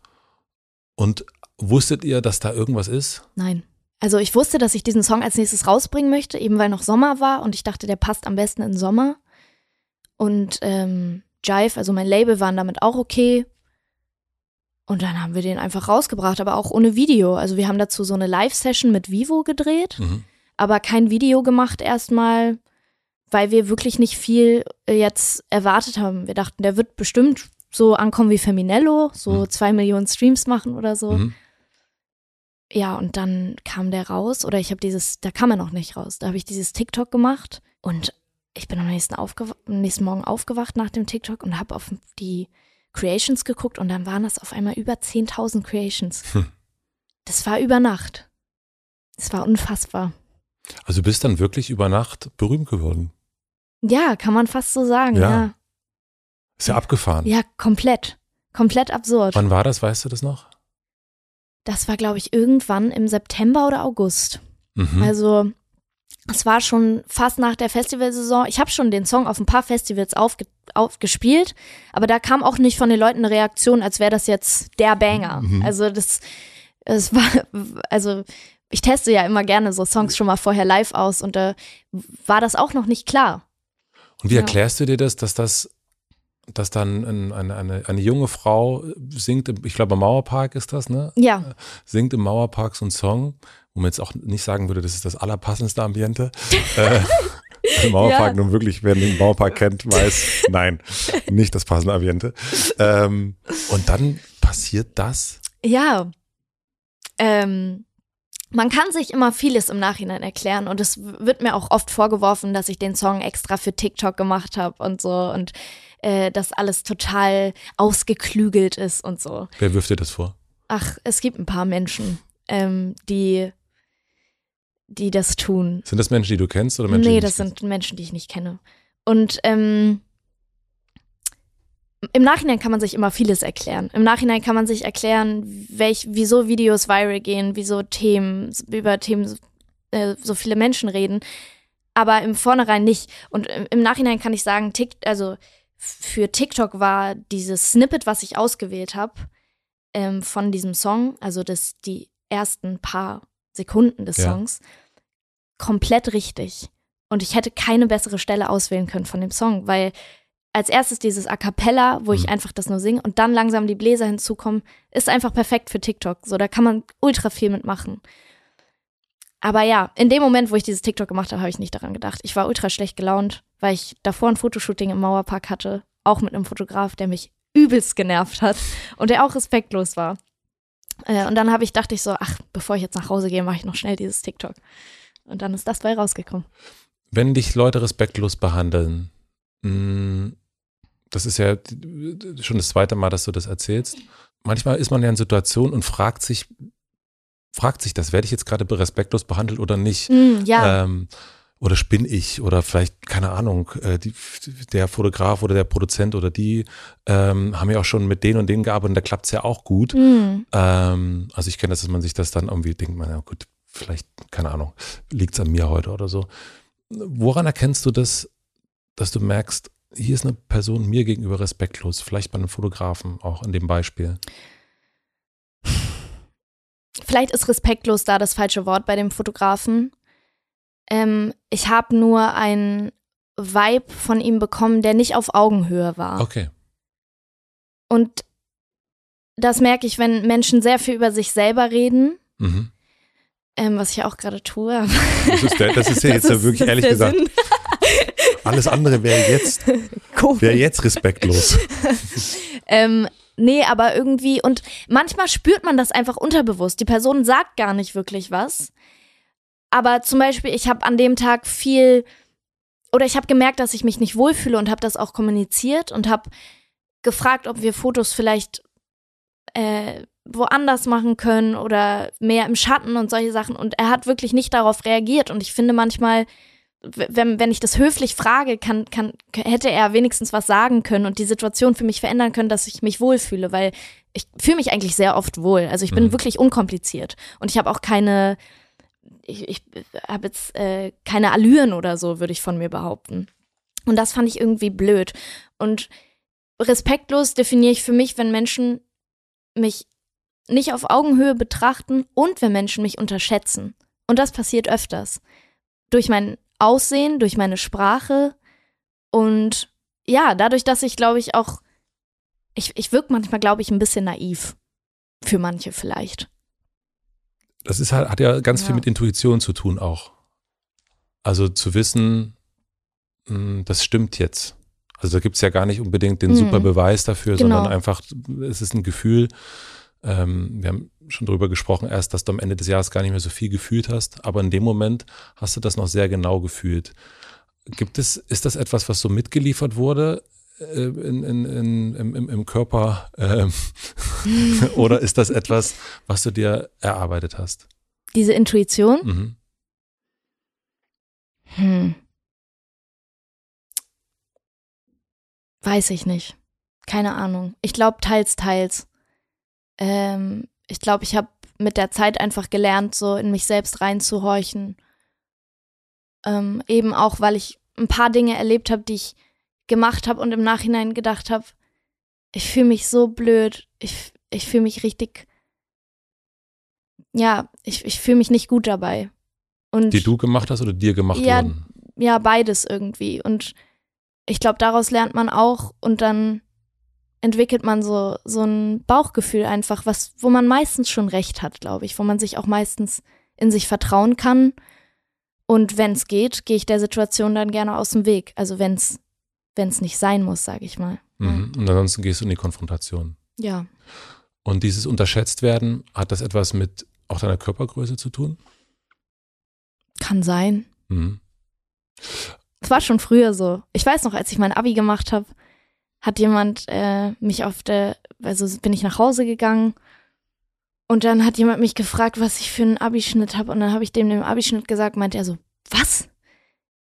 und wusstet ihr, dass da irgendwas ist? Nein. Also ich wusste, dass ich diesen Song als nächstes rausbringen möchte, eben weil noch Sommer war und ich dachte, der passt am besten in Sommer. Und ähm, Jive, also mein Label, waren damit auch okay. Und dann haben wir den einfach rausgebracht, aber auch ohne Video. Also wir haben dazu so eine Live-Session mit Vivo gedreht, Mhm. aber kein Video gemacht erstmal, weil wir wirklich nicht viel äh, jetzt erwartet haben. Wir dachten, der wird bestimmt so ankommen wie Feminello, so Mhm. zwei Millionen Streams machen oder so. Mhm. Ja, und dann kam der raus, oder ich habe dieses, da kam er noch nicht raus, da habe ich dieses TikTok gemacht und ich bin am nächsten, am nächsten Morgen aufgewacht nach dem TikTok und habe auf die Creations geguckt und dann waren das auf einmal über 10.000 Creations. Hm. Das war über Nacht. Das war unfassbar. Also du bist dann wirklich über Nacht berühmt geworden. Ja, kann man fast so sagen, Ja. ja. Ist ja abgefahren. Ja, komplett. Komplett absurd. Wann war das, weißt du das noch? Das war, glaube ich, irgendwann im September oder August. Mhm. Also es war schon fast nach der Festivalsaison. Ich habe schon den Song auf ein paar Festivals aufge aufgespielt, aber da kam auch nicht von den Leuten eine Reaktion, als wäre das jetzt der Banger. Mhm. Also das, es war, also ich teste ja immer gerne so Songs schon mal vorher live aus und da war das auch noch nicht klar. Und wie Ja. erklärst du dir das, dass das, dass dann ein, eine, eine, eine junge Frau singt, ich glaube im Mauerpark ist das, ne? Ja, Singt im Mauerpark so einen Song, wo man jetzt auch nicht sagen würde, das ist das allerpassendste Ambiente. *laughs* äh, im Mauerpark Ja. nun wirklich, wer den Mauerpark kennt, weiß, nein, nicht das passende Ambiente. Ähm, und dann passiert das. ja. Ähm, man kann sich immer vieles im Nachhinein erklären und es wird mir auch oft vorgeworfen, dass ich den Song extra für TikTok gemacht habe und so und äh, dass alles total ausgeklügelt ist und so. Wer wirft dir das vor? Ach, es gibt ein paar Menschen, ähm, die, die das tun. Sind das Menschen, die du kennst oder Menschen? nee, das sind Menschen, die ich nicht kenne. Und ähm, im Nachhinein kann man sich immer vieles erklären. Im Nachhinein kann man sich erklären, welch, wieso Videos viral gehen, wieso Themen, über Themen äh, so viele Menschen reden. Aber im Vornherein nicht. Und im im Nachhinein kann ich sagen, Tik, also für TikTok war dieses Snippet, was ich ausgewählt habe, ähm, von diesem Song, also das, die ersten paar Sekunden des Ja. Songs, komplett richtig. Und ich hätte keine bessere Stelle auswählen können von dem Song, weil als erstes dieses A Cappella, wo ich Mhm. einfach das nur singe und dann langsam die Bläser hinzukommen, ist einfach perfekt für TikTok. So, da kann man ultra viel mitmachen. Aber ja, in dem Moment, wo ich dieses TikTok gemacht habe, habe ich nicht daran gedacht. Ich war ultra schlecht gelaunt, weil ich davor ein Fotoshooting im Mauerpark hatte, auch mit einem Fotograf, der mich übelst genervt hat und der auch respektlos war. Äh, und dann habe ich, dachte ich so, ach, bevor ich jetzt nach Hause gehe, mache ich noch schnell dieses TikTok. Und dann ist das bei rausgekommen. Wenn dich Leute respektlos behandeln, mh, das ist ja schon das zweite Mal, dass du das erzählst. Manchmal ist man ja in Situationen und fragt sich, fragt sich das, werde ich jetzt gerade respektlos behandelt oder nicht? Mm, ja, Ähm, oder spinne ich oder vielleicht, keine Ahnung, äh, die, der Fotograf oder der Produzent oder die ähm, haben ja auch schon mit denen und denen gearbeitet und da klappt es ja auch gut. mm, Ähm, also ich kenne das, dass man sich das dann irgendwie denkt, man, ja gut, vielleicht, keine Ahnung, liegt es an mir heute oder so. Woran erkennst du das, dass du merkst, hier ist eine Person mir gegenüber respektlos, vielleicht bei einem Fotografen auch in dem Beispiel? vielleicht ist respektlos da das falsche Wort bei dem Fotografen. Ähm, ich habe nur einen Vibe von ihm bekommen, der nicht auf Augenhöhe war. Okay. Und das merke ich, wenn Menschen sehr viel über sich selber reden, Mhm. ähm, was ich auch gerade tue. Das ist, der, das ist ja *laughs* jetzt das ja ist- wirklich ehrlich gesagt, Sinn. *laughs* alles andere wäre jetzt, wäre jetzt respektlos. *laughs* Ähm, nee, aber irgendwie, und manchmal spürt man das einfach unterbewusst. Die Person sagt gar nicht wirklich was. Aber zum Beispiel, ich habe an dem Tag viel, oder ich habe gemerkt, dass ich mich nicht wohlfühle und habe das auch kommuniziert und habe gefragt, ob wir Fotos vielleicht äh, woanders machen können oder mehr im Schatten und solche Sachen. Und er hat wirklich nicht darauf reagiert. Und ich finde manchmal, wenn, wenn ich das höflich frage, kann, kann, hätte er wenigstens was sagen können und die Situation für mich verändern können, dass ich mich wohlfühle, weil ich fühle mich eigentlich sehr oft wohl. Also ich bin mhm. wirklich unkompliziert und ich habe auch keine, ich, ich habe jetzt äh, keine Allüren oder so, würde ich von mir behaupten. Und das fand ich irgendwie blöd. Und respektlos definiere ich für mich, wenn Menschen mich nicht auf Augenhöhe betrachten und wenn Menschen mich unterschätzen. Und das passiert öfters. Durch mein Aussehen, durch meine Sprache und ja, dadurch, dass ich, glaube ich, auch, ich, ich wirke manchmal, glaube ich, ein bisschen naiv. Für manche vielleicht. Das ist halt, hat ja ganz ja. viel mit Intuition zu tun auch. Also zu wissen, hm, das stimmt jetzt. Also da gibt es ja gar nicht unbedingt den mhm. super Beweis dafür, genau. sondern einfach, es ist ein Gefühl. Ähm, wir haben schon darüber gesprochen, erst, dass du am Ende des Jahres gar nicht mehr so viel gefühlt hast, aber in dem Moment hast du das noch sehr genau gefühlt. Gibt es, ist das etwas, was so mitgeliefert wurde in, in, in, im, im Körper äh, *laughs* oder ist das etwas, was du dir erarbeitet hast? Diese Intuition? Mhm. Hm. Weiß ich nicht. Keine Ahnung. Ich glaube teils, teils. Ähm, ich glaube, ich habe mit der Zeit einfach gelernt, so in mich selbst reinzuhorchen. Ähm, eben auch, weil ich ein paar Dinge erlebt habe, die ich gemacht habe und im Nachhinein gedacht habe, ich fühle mich so blöd. Ich, ich fühle mich richtig. Ja, ich, ich fühle mich nicht gut dabei. Und die du gemacht hast oder dir gemacht ja, wurden? Ja, beides irgendwie. Und ich glaube, daraus lernt man auch und dann entwickelt man so, so ein Bauchgefühl einfach, was, wo man meistens schon recht hat, glaube ich, wo man sich auch meistens in sich vertrauen kann. Und wenn es geht, gehe ich der Situation dann gerne aus dem Weg. Also wenn es wenn es nicht sein muss, sage ich mal. Mhm. Und ansonsten gehst du in die Konfrontation. Ja. Und dieses unterschätzt werden, hat das etwas mit auch deiner Körpergröße zu tun? Kann sein. Mhm. Es war schon früher so. Ich weiß noch, als ich mein Abi gemacht habe, hat jemand äh, mich auf der, also bin ich nach Hause gegangen und dann hat jemand mich gefragt, was ich für einen Abischnitt habe und dann habe ich dem den Abischnitt gesagt, meinte er so, was?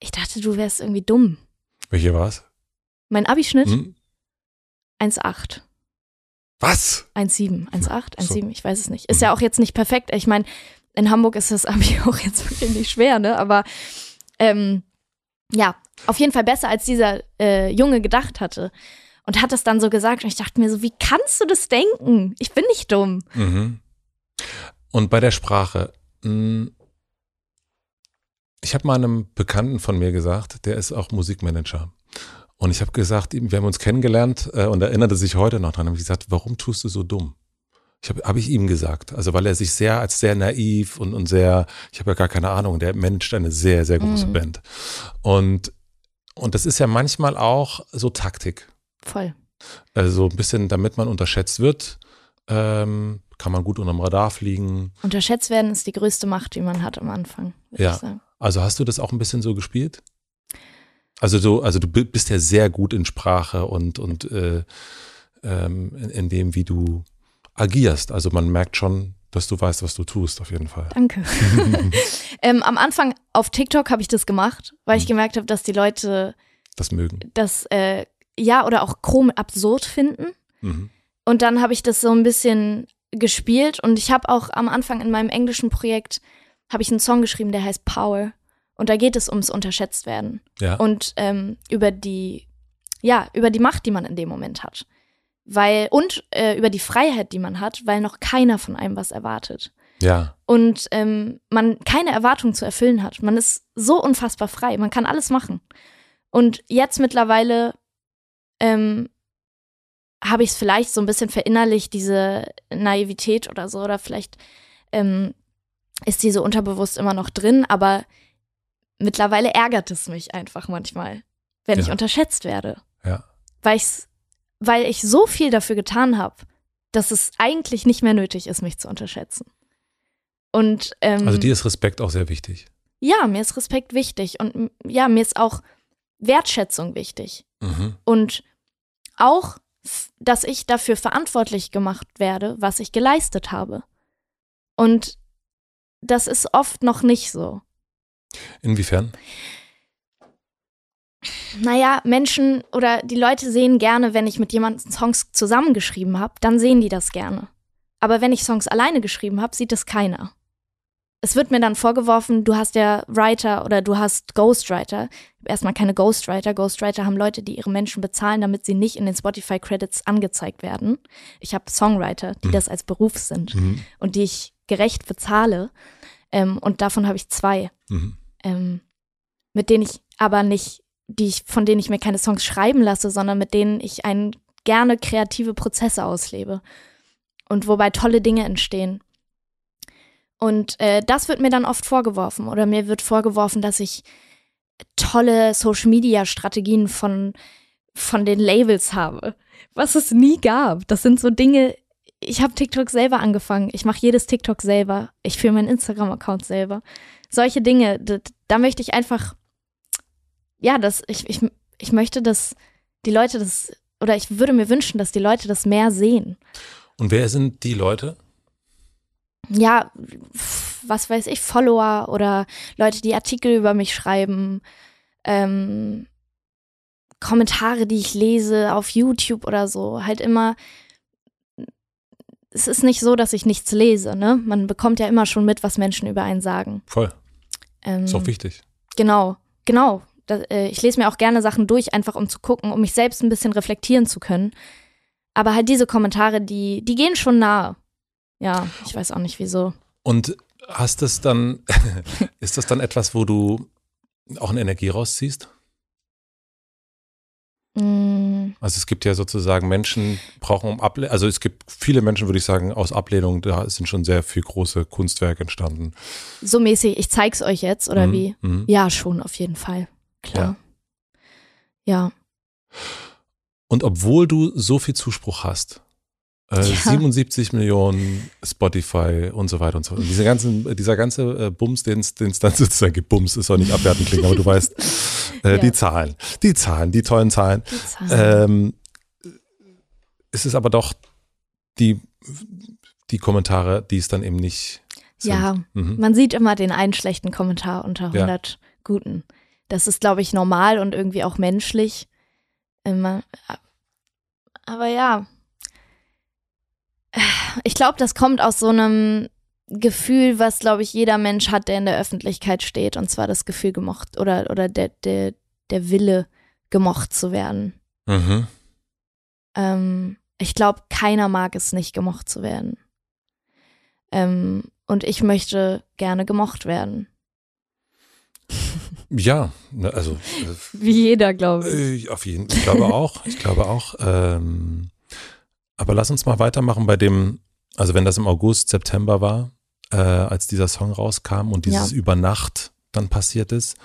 Ich dachte, du wärst irgendwie dumm. Welche war's? Mein Abischnitt? Hm? 1,8. Was? 1,7, 1,8, 1,7, ich weiß es nicht. Ist mhm. ja auch jetzt nicht perfekt. Ich meine, in Hamburg ist das *laughs* Abi auch jetzt wirklich nicht schwer, ne? Aber ähm, ja, auf jeden Fall besser, als dieser äh, Junge gedacht hatte. Und hat das dann so gesagt und ich dachte mir so, wie kannst du das denken? Ich bin nicht dumm. Mhm. Und bei der Sprache, hm, ich habe mal einem Bekannten von mir gesagt, der ist auch Musikmanager. Und ich habe gesagt, wir haben uns kennengelernt äh, und erinnerte sich heute noch dran. habe ich gesagt, warum tust du so dumm? Ich habe hab ich ihm gesagt. Also weil er sich sehr als sehr naiv und, und sehr, ich habe ja gar keine Ahnung, der managt eine sehr, sehr große mhm. Band. Und, und das ist ja manchmal auch so Taktik. Voll. Also ein bisschen, damit man unterschätzt wird, ähm, kann man gut unterm Radar fliegen. Unterschätzt werden ist die größte Macht, die man hat am Anfang. Ja. Also hast du das auch ein bisschen so gespielt? Also so, also du bist ja sehr gut in Sprache und, und äh, ähm, in, in dem, wie du agierst. Also man merkt schon, dass du weißt, was du tust, auf jeden Fall. Danke. *laughs* ähm, am Anfang auf TikTok habe ich das gemacht, weil ich mhm. gemerkt habe, dass die Leute das mögen. Das äh, ja oder auch krumm absurd finden. Mhm. Und dann habe ich das so ein bisschen gespielt und ich habe auch am Anfang in meinem englischen Projekt habe ich einen Song geschrieben, der heißt Power. Und da geht es ums Unterschätztwerden. Ja. Und ähm, über die, ja, über die Macht, die man in dem Moment hat weil und äh, über die Freiheit, die man hat, weil noch keiner von einem was erwartet. Ja. Und ähm, man keine Erwartung zu erfüllen hat. Man ist so unfassbar frei. Man kann alles machen. Und jetzt mittlerweile ähm, habe ich es vielleicht so ein bisschen verinnerlicht, diese Naivität oder so, oder vielleicht ähm, ist diese unterbewusst immer noch drin, aber mittlerweile ärgert es mich einfach manchmal, wenn ja. ich unterschätzt werde. Ja. Weil ich es weil ich so viel dafür getan habe, dass es eigentlich nicht mehr nötig ist, mich zu unterschätzen. Und ähm, also dir ist Respekt auch sehr wichtig. Ja, mir ist Respekt wichtig und ja, mir ist auch Wertschätzung wichtig. Mhm. Und auch, dass ich dafür verantwortlich gemacht werde, was ich geleistet habe. Und das ist oft noch nicht so. Inwiefern? naja, Menschen oder die Leute sehen gerne, wenn ich mit jemandem Songs zusammengeschrieben habe, dann sehen die das gerne. Aber wenn ich Songs alleine geschrieben habe, sieht das keiner. Es wird mir dann vorgeworfen, du hast ja Writer oder du hast Ghostwriter. Erstmal keine Ghostwriter. Ghostwriter haben Leute, die ihre Menschen bezahlen, damit sie nicht in den Spotify Credits angezeigt werden. Ich habe Songwriter, die mhm. das als Beruf sind mhm. und die ich gerecht bezahle. Ähm, und davon habe ich zwei, mhm. Ähm, mit denen ich aber nicht die ich, von denen ich mir keine Songs schreiben lasse, sondern mit denen ich einen gerne kreative Prozesse auslebe. Und wobei tolle Dinge entstehen. Und äh, das wird mir dann oft vorgeworfen. Oder mir wird vorgeworfen, dass ich tolle Social-Media-Strategien von, von den Labels habe. Was es nie gab. Das sind so Dinge, ich habe TikTok selber angefangen. Ich mache jedes TikTok selber. Ich führe meinen Instagram-Account selber. Solche Dinge, da, da möchte ich einfach ja, das, ich, ich, ich möchte, dass die Leute das, oder ich würde mir wünschen, dass die Leute das mehr sehen. Und wer sind die Leute? Ja, was weiß ich, Follower oder Leute, die Artikel über mich schreiben, ähm, Kommentare, die ich lese auf YouTube oder so. Halt immer, es ist nicht so, dass ich nichts lese, ne? Man bekommt ja immer schon mit, was Menschen über einen sagen. Voll. Ähm, ist auch wichtig. Genau, genau da, äh, ich lese mir auch gerne Sachen durch, einfach um zu gucken, um mich selbst ein bisschen reflektieren zu können. Aber halt diese Kommentare, die, die gehen schon nahe. Ja, ich weiß auch nicht wieso. Und hast das dann, *laughs* ist das dann etwas, wo du auch eine Energie rausziehst? Mm. Also es gibt ja sozusagen Menschen brauchen um Ablehnung, also es gibt viele Menschen, würde ich sagen, aus Ablehnung, da sind schon sehr viel große Kunstwerke entstanden. So mäßig, ich zeig's euch jetzt, oder mhm. wie? Mhm. Ja, schon, auf jeden Fall klar. Ja. ja. Und obwohl du so viel Zuspruch hast, äh, ja. 77 Millionen Spotify und so weiter und so. Und diese ganzen, dieser ganze äh, Bums, den es dann *laughs* sozusagen gibt, Bums ist auch nicht abwertend klingen, aber du weißt, äh, ja. die Zahlen, die Zahlen, die tollen Zahlen. Die Zahlen. Ähm, es ist aber doch die, die Kommentare, die es dann eben nicht sind. Ja, mhm. man sieht immer den einen schlechten Kommentar unter 100 ja. guten. Das ist, glaube ich, normal und irgendwie auch menschlich. Immer. Aber ja. Ich glaube, das kommt aus so einem Gefühl, was, glaube ich, jeder Mensch hat, der in der Öffentlichkeit steht. Und zwar das Gefühl, gemocht oder, oder der, der, der Wille, gemocht zu werden. Mhm. Ähm, ich glaube, keiner mag es nicht, gemocht zu werden. Ähm, und ich möchte gerne gemocht werden. *laughs* Ja, ne, also. Äh, Wie jeder, glaube ich. Äh, auf jeden Fall. Ich glaube auch. Ich glaube auch. Ähm, aber lass uns mal weitermachen bei dem, also wenn das im August, September war, äh, als dieser Song rauskam und dieses ja. über Nacht dann passiert ist.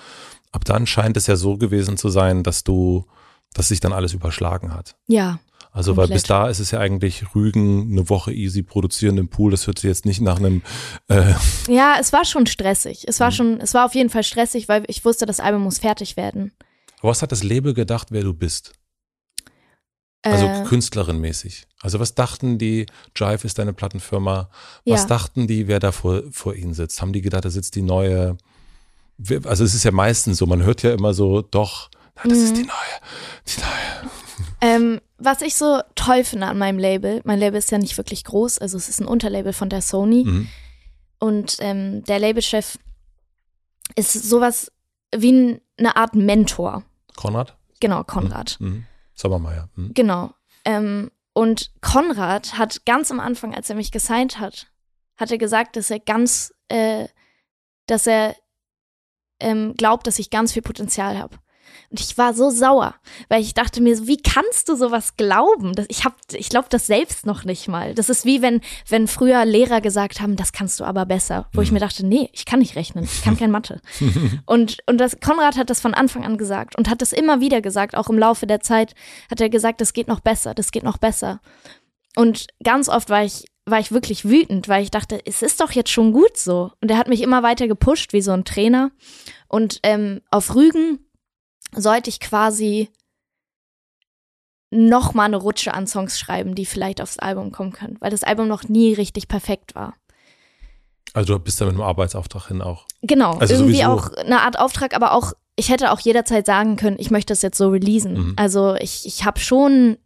Ab dann scheint es ja so gewesen zu sein, dass du, dass sich dann alles überschlagen hat. Ja. Also, Komplett. weil bis da ist es ja eigentlich Rügen eine Woche easy produzieren im Pool. Das hört sich jetzt nicht nach einem. Äh ja, es war schon stressig. Es war mhm. schon, es war auf jeden Fall stressig, weil ich wusste, das Album muss fertig werden. Aber was hat das Label gedacht, wer du bist? Also äh, Künstlerin-mäßig. Also was dachten die, Jive ist deine Plattenfirma, was ja. dachten die, wer da vor, vor ihnen sitzt? Haben die gedacht, da sitzt die neue, also es ist ja meistens so, man hört ja immer so, doch, das mhm. ist die neue, die neue. *laughs* Ähm, was ich so toll finde an meinem Label, mein Label ist ja nicht wirklich groß, also es ist ein Unterlabel von der Sony. Mhm. Und ähm, der Labelchef ist sowas wie eine Art Mentor. Konrad? Genau, Konrad. Mhm. Sommermeier. Mhm. Genau. Ähm, und Konrad hat ganz am Anfang, als er mich gesigned hat, hat er gesagt, dass er ganz, äh, dass er ähm, glaubt, dass ich ganz viel Potenzial habe. Und ich war so sauer, weil ich dachte mir, wie kannst du sowas glauben? Ich hab, ich glaube das selbst noch nicht mal. Das ist wie wenn, wenn früher Lehrer gesagt haben, das kannst du aber besser. Wo mhm. ich mir dachte, nee, ich kann nicht rechnen, ich kann kein Mathe. *laughs* und, und das, Konrad hat das von Anfang an gesagt und hat das immer wieder gesagt, auch im Laufe der Zeit hat er gesagt, das geht noch besser, das geht noch besser. Und ganz oft war ich war ich wirklich wütend, weil ich dachte, es ist doch jetzt schon gut so. Und er hat mich immer weiter gepusht, wie so ein Trainer. Und ähm, auf Rügen sollte ich quasi noch mal eine Rutsche an Songs schreiben, die vielleicht aufs Album kommen können, weil das Album noch nie richtig perfekt war. Also du bist da mit einem Arbeitsauftrag hin auch. Genau, also irgendwie sowieso. auch eine Art Auftrag, aber auch ich hätte auch jederzeit sagen können, ich möchte das jetzt so releasen. Mhm. Also ich, ich habe schon,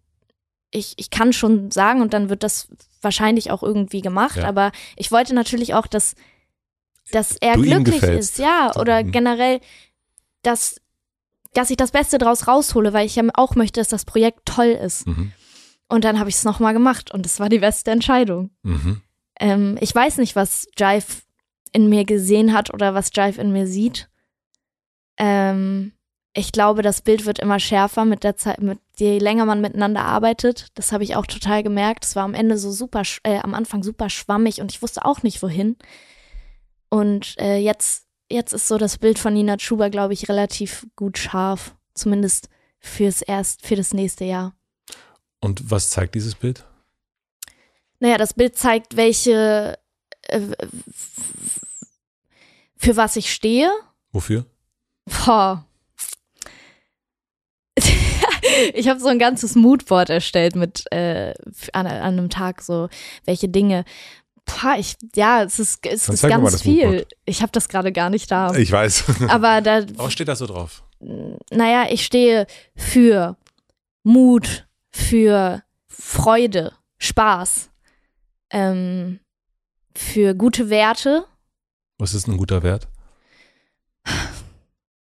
ich, ich kann schon sagen und dann wird das wahrscheinlich auch irgendwie gemacht, Ja. aber ich wollte natürlich auch, dass, dass er Du glücklich ist, ja, oder Mhm. generell, dass, dass ich das Beste draus raushole, weil ich ja auch möchte, dass das Projekt toll ist. Mhm. Und dann habe ich es nochmal gemacht und es war die beste Entscheidung. Mhm. Ähm, ich weiß nicht, was Jive in mir gesehen hat oder was Jive in mir sieht. Ähm, ich glaube, das Bild wird immer schärfer mit der Zeit, mit je länger man miteinander arbeitet. Das habe ich auch total gemerkt. Es war am Ende so super, äh, am Anfang super schwammig und ich wusste auch nicht wohin. Und äh, jetzt, jetzt ist so das Bild von Nina Schuber, glaube ich, relativ gut scharf. Zumindest fürs erst, für das nächste Jahr. Und was zeigt dieses Bild? Naja, das Bild zeigt, welche, äh, für was ich stehe. Wofür? Boah. *laughs* ich habe so ein ganzes Moodboard erstellt mit äh, an, an einem Tag so welche Dinge. Boah, ich ja, es ist es Dann ist ganz das viel. Moodboard. Ich habe das gerade gar nicht da. Ich weiß. *laughs* Aber da, Was steht da so drauf? naja, ich stehe für Mut, für Freude, Spaß, ähm, für gute Werte. Was ist ein guter Wert?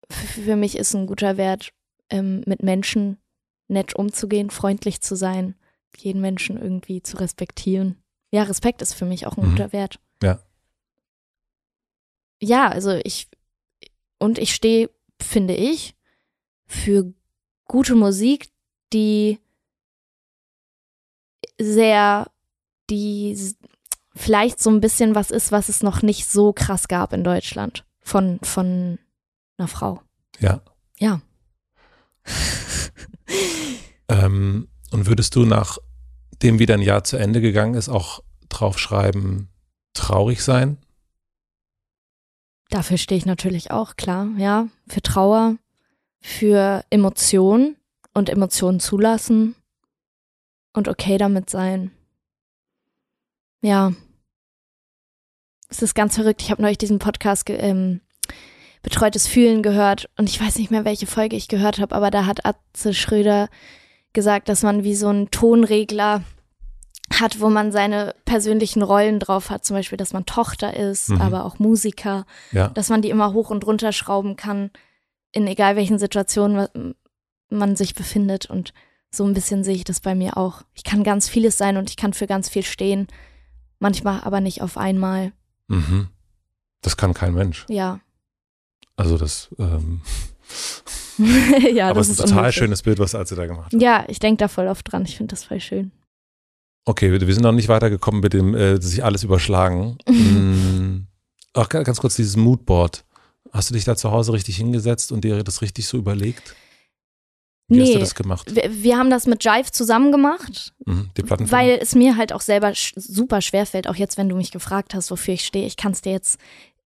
Für mich ist ein guter Wert, ähm, mit Menschen nett umzugehen, freundlich zu sein, jeden Menschen irgendwie zu respektieren. Ja, Respekt ist für mich auch ein Mhm. guter Wert. Ja. Ja, also ich, und ich stehe, finde ich, für gute Musik, die sehr, die vielleicht so ein bisschen was ist, was es noch nicht so krass gab in Deutschland von, von einer Frau. Ja. Ja. Ähm, und würdest du nachdem wieder ein Jahr zu Ende gegangen ist, auch draufschreiben, traurig sein? Dafür stehe ich natürlich auch, klar, ja. Für Trauer, für Emotionen und Emotionen zulassen und okay damit sein. Ja. Es ist ganz verrückt. Ich habe neulich diesen Podcast ähm, Betreutes Fühlen gehört und ich weiß nicht mehr, welche Folge ich gehört habe, aber da hat Atze Schröder gesagt, dass man wie so einen Tonregler hat, wo man seine persönlichen Rollen drauf hat, zum Beispiel, dass man Tochter ist, Mhm. aber auch Musiker, Ja. dass man die immer hoch und runter schrauben kann, in egal welchen Situationen man sich befindet. Und so ein bisschen sehe ich das bei mir auch. Ich kann ganz vieles sein und ich kann für ganz viel stehen, manchmal aber nicht auf einmal. Mhm. Das kann kein Mensch. Ja. Also das, ähm, *laughs* *laughs* ja, aber das es ist ein total unmöglich. schönes Bild, was Alze da gemacht hat. Ja, ich denke da voll oft dran. Ich finde das voll schön. Okay, wir, sind noch nicht weitergekommen mit dem äh, sich alles überschlagen. *laughs* mm, ach, ga- ganz kurz dieses Moodboard. Hast du dich da zu Hause richtig hingesetzt und dir das richtig so überlegt? Wie hast Nee. du das gemacht? Wir, wir haben das mit Jive zusammen gemacht, Mhm, die Plattenfirma? weil es mir halt auch selber sch super schwer fällt, auch jetzt, wenn du mich gefragt hast, wofür ich stehe. Ich kann es dir jetzt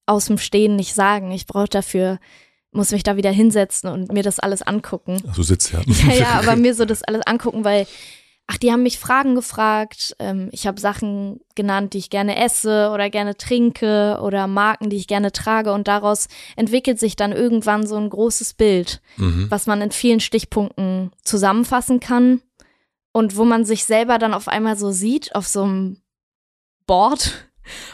aus dem Stehen nicht sagen. Ich brauche dafür, muss mich da wieder hinsetzen und mir das alles angucken. Ach, du sitzt *laughs* ja. Ja, ja, aber mir so das alles angucken, weil, ach, die haben mich Fragen gefragt. Ähm, ich habe Sachen genannt, die ich gerne esse oder gerne trinke oder Marken, die ich gerne trage. Und daraus entwickelt sich dann irgendwann so ein großes Bild, mhm. was man in vielen Stichpunkten zusammenfassen kann und wo man sich selber dann auf einmal so sieht auf so einem Board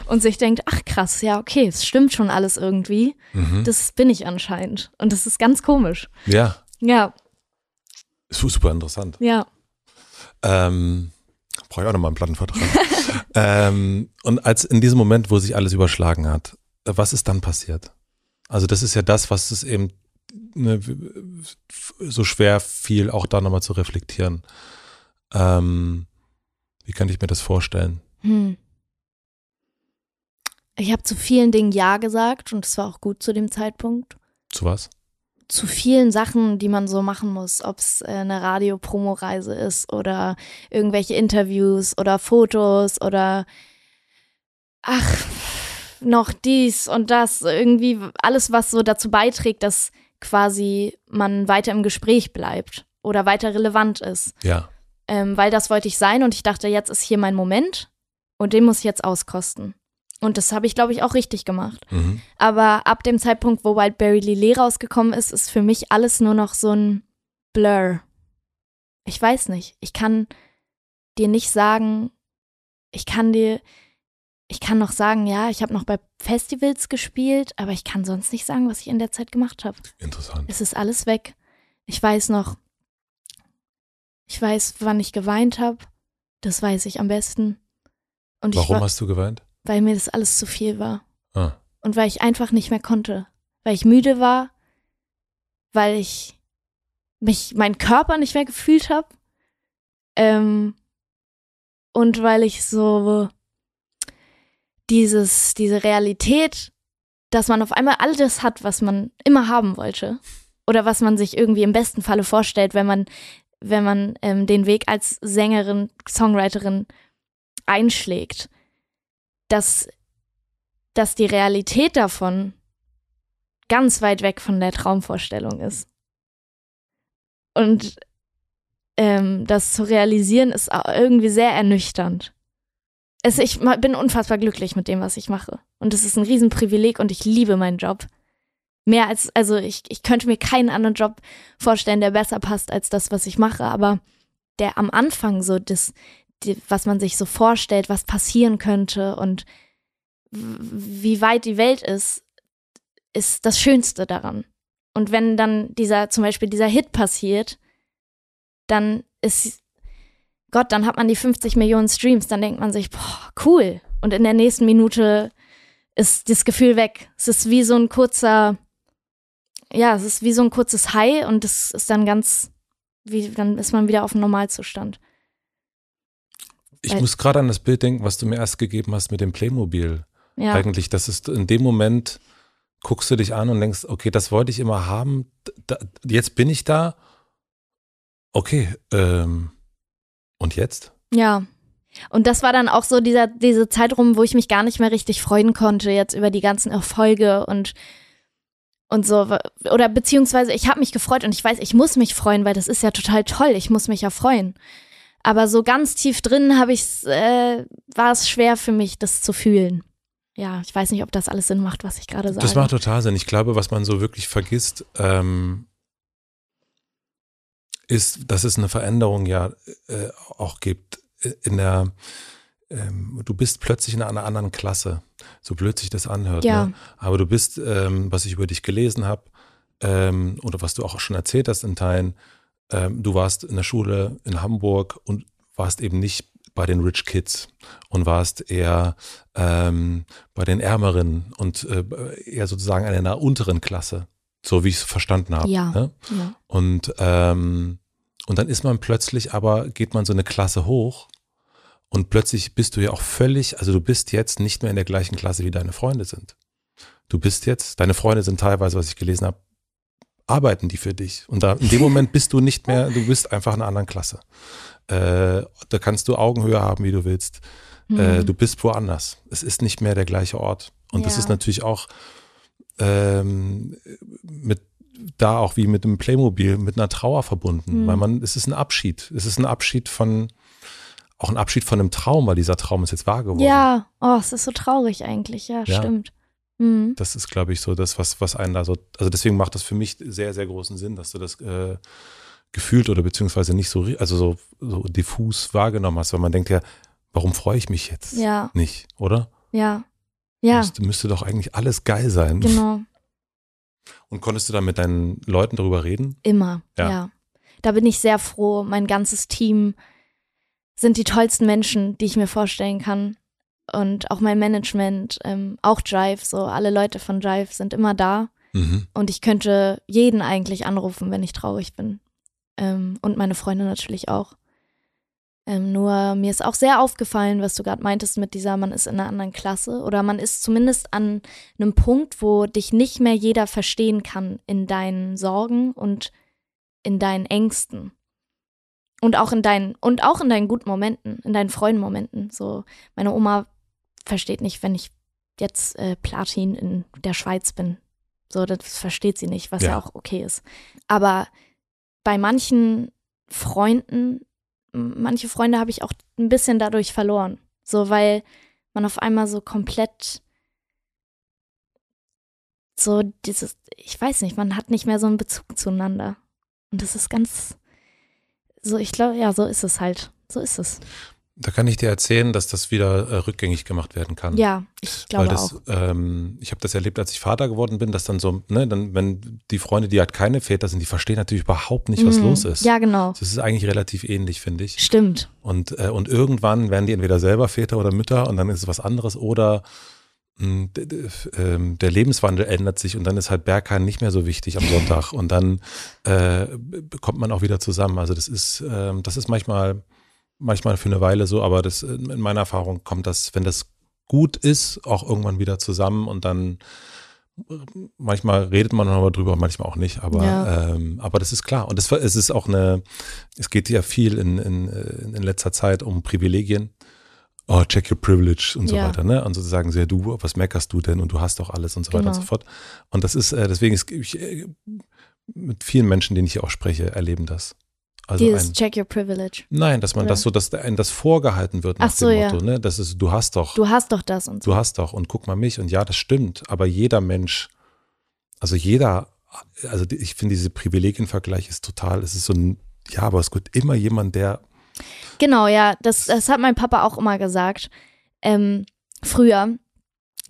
und sich denkt, ach krass, ja, okay, es stimmt schon alles irgendwie. Mhm. Das bin ich anscheinend. Und das ist ganz komisch. Ja, Ja, ist super interessant. ja. Ähm, Brauche ich auch nochmal einen Plattenvertrag. *laughs* ähm, und als in diesem Moment, wo sich alles überschlagen hat, was ist dann passiert? Also das ist ja das, was es eben ne, so schwer fiel, auch da nochmal zu reflektieren. Ähm, wie kann ich mir das vorstellen? Hm. Ich habe zu vielen Dingen Ja gesagt und es war auch gut zu dem Zeitpunkt. Zu was? Zu vielen Sachen, die man so machen muss, ob es äh, eine Radio-Promo-Reise ist oder irgendwelche Interviews oder Fotos oder ach, noch dies und das, irgendwie alles, was so dazu beiträgt, dass quasi man weiter im Gespräch bleibt oder weiter relevant ist. Ja. Ähm, weil das wollte ich sein und ich dachte, jetzt ist hier mein Moment und den muss ich jetzt auskosten. Und das habe ich, glaube ich, auch richtig gemacht. Mhm. Aber ab dem Zeitpunkt, wo Wildberry Lillet rausgekommen ist, ist für mich alles nur noch so ein Blur. Ich weiß nicht. Ich kann dir nicht sagen, ich kann dir, ich kann noch sagen, ja, ich habe noch bei Festivals gespielt, aber ich kann sonst nicht sagen, was ich in der Zeit gemacht habe. Interessant. Es ist alles weg. Ich weiß noch, ich weiß, wann ich geweint habe. Das weiß ich am besten. Und Warum war, hast du geweint? Weil mir das alles zu viel war. Ah. Und weil ich einfach nicht mehr konnte. Weil ich müde war, weil ich mich, meinen Körper nicht mehr gefühlt habe. Ähm, und weil ich so dieses, diese Realität, dass man auf einmal alles hat, was man immer haben wollte. Oder was man sich irgendwie im besten Falle vorstellt, wenn man, wenn man ähm, den Weg als Sängerin, Songwriterin einschlägt. Dass, dass die Realität davon ganz weit weg von der Traumvorstellung ist. Und ähm, das zu realisieren ist irgendwie sehr ernüchternd. Es, ich bin unfassbar glücklich mit dem, was ich mache. Und es ist ein Riesenprivileg und ich liebe meinen Job. Mehr als, also ich, ich könnte mir keinen anderen Job vorstellen, der besser passt als das, was ich mache. Aber der am Anfang so, das, die, was man sich so vorstellt, was passieren könnte und wie weit die Welt ist, ist das Schönste daran. Und wenn dann dieser, zum Beispiel dieser Hit passiert, dann ist, Gott, dann hat man die 50 Millionen Streams, dann denkt man sich, boah, cool. Und in der nächsten Minute ist das Gefühl weg. Es ist wie so ein kurzer, ja, es ist wie so ein kurzes High und es ist dann ganz, wie, dann ist man wieder auf dem Normalzustand. Ich Weil, muss gerade an das Bild denken, was du mir erst gegeben hast mit dem Playmobil. Ja. Eigentlich, das ist in dem Moment, guckst du dich an und denkst, okay, das wollte ich immer haben, da, jetzt bin ich da Okay, ähm, und jetzt? Ja. Und das war dann auch so dieser, diese Zeit rum, wo ich mich gar nicht mehr richtig freuen konnte, jetzt über die ganzen Erfolge und, und so. Oder beziehungsweise ich habe mich gefreut und ich weiß, ich muss mich freuen, weil das ist ja total toll. Ich muss mich ja freuen. Aber so ganz tief drin habe ich äh, war es schwer für mich, das zu fühlen. Ja, ich weiß nicht, ob das alles Sinn macht, was ich gerade sage. Das macht total Sinn. Ich glaube, was man so wirklich vergisst, ähm, ist, dass es eine Veränderung ja äh, auch gibt in der ähm, du bist plötzlich in einer anderen Klasse, so blöd sich das anhört. Ja. Ne? Aber du bist, ähm, was ich über dich gelesen habe, ähm, oder was du auch schon erzählt hast in Teilen, ähm, du warst in der Schule in Hamburg und warst eben nicht bei den Rich Kids und warst eher ähm, bei den Ärmeren und äh, eher sozusagen in einer unteren Klasse, so wie ich es verstanden habe. Ja. Ne? ja. Und ähm, und dann ist man plötzlich aber, geht man so eine Klasse hoch und plötzlich bist du ja auch völlig, also du bist jetzt nicht mehr in der gleichen Klasse, wie deine Freunde sind. Du bist jetzt, deine Freunde sind teilweise, was ich gelesen habe, arbeiten die für dich. Und da in dem Moment bist du nicht mehr, du bist einfach in einer anderen Klasse. Äh, da kannst du Augenhöhe haben, wie du willst. Äh, mhm. Äh, du bist woanders. Es ist nicht mehr der gleiche Ort. Und ja. das ist natürlich auch ähm, mit da auch wie mit dem Playmobil mit einer Trauer verbunden, mhm. weil man, es ist ein Abschied. Es ist ein Abschied von, auch ein Abschied von einem Traum, weil dieser Traum ist jetzt wahr geworden. Ja, oh, es ist so traurig eigentlich, ja, ja. stimmt. Mhm. Das ist, glaube ich, so das, was, was einen da so, also deswegen macht das für mich sehr, sehr großen Sinn, dass du das äh, gefühlt oder beziehungsweise nicht so, also so, so diffus wahrgenommen hast, weil man denkt ja, warum freue ich mich jetzt ja. nicht, oder? Ja. Ja. Müsste, müsste doch eigentlich alles geil sein. Genau. Und konntest du da mit deinen Leuten darüber reden? Immer, ja. ja. Da bin ich sehr froh. Mein ganzes Team sind die tollsten Menschen, die ich mir vorstellen kann. Und auch mein Management, ähm, auch Drive, so alle Leute von Drive sind immer da. Mhm. Und ich könnte jeden eigentlich anrufen, wenn ich traurig bin. Ähm, und meine Freunde natürlich auch. Ähm, nur mir ist auch sehr aufgefallen, was du gerade meintest mit dieser, man ist in einer anderen Klasse oder man ist zumindest an einem Punkt, wo dich nicht mehr jeder verstehen kann in deinen Sorgen und in deinen Ängsten. Und auch in deinen, und auch in deinen guten Momenten, in deinen Freudenmomenten. So, meine Oma versteht nicht, wenn ich jetzt äh, Platin in der Schweiz bin. So, das versteht sie nicht, was ja. ja auch okay ist. Aber bei manchen Freunden manche Freunde habe ich auch ein bisschen dadurch verloren. So, weil man auf einmal so komplett so dieses, ich weiß nicht, man hat nicht mehr so einen Bezug zueinander. Und das ist ganz, so, ich glaube, ja, so ist es halt. So ist es. Da kann ich dir erzählen, dass das wieder äh, rückgängig gemacht werden kann. Ja, ich glaube Weil das, auch. Ähm, ich habe das erlebt, als ich Vater geworden bin, dass dann so, ne, dann, wenn die Freunde, die halt keine Väter sind, die verstehen natürlich überhaupt nicht, was Mhm. los ist. Ja, genau. Das ist eigentlich relativ ähnlich, finde ich. Stimmt. Und, äh, und irgendwann werden die entweder selber Väter oder Mütter und dann ist es was anderes oder mh, d- ähm, der Lebenswandel ändert sich und dann ist halt Berghain nicht mehr so wichtig am Sonntag und dann äh, kommt man auch wieder zusammen. Also das ist, ähm, das ist manchmal, manchmal für eine Weile so, aber das in meiner Erfahrung kommt das, wenn das gut ist, auch irgendwann wieder zusammen und dann äh, manchmal redet man mal drüber, manchmal auch nicht, aber, Ja. ähm, aber das ist klar. Und es, es ist auch eine, es geht ja viel in, in, äh, in letzter Zeit um Privilegien. Oh, check your privilege und so Ja. weiter, ne? Und sozusagen, sehr du, was meckerst du denn und du hast doch alles und so weiter und Genau. so fort. Und das ist, äh, deswegen ist, ich, äh, mit vielen Menschen, denen ich hier auch spreche, erleben das. Also Dieses ein, Check Your Privilege. nein, dass man Oder? das so, dass einem das vorgehalten wird nach Ach so, dem ja. Motto, ne? Das ist, du hast doch, Du hast doch das und so. du hast doch und guck mal mich und ja, das stimmt, aber jeder Mensch, also jeder, also ich finde, diese Privilegienvergleich ist total, es ist so ein, ja, aber es gibt immer jemand, der, Genau, ja, das, das hat mein Papa auch immer gesagt. Ähm, früher,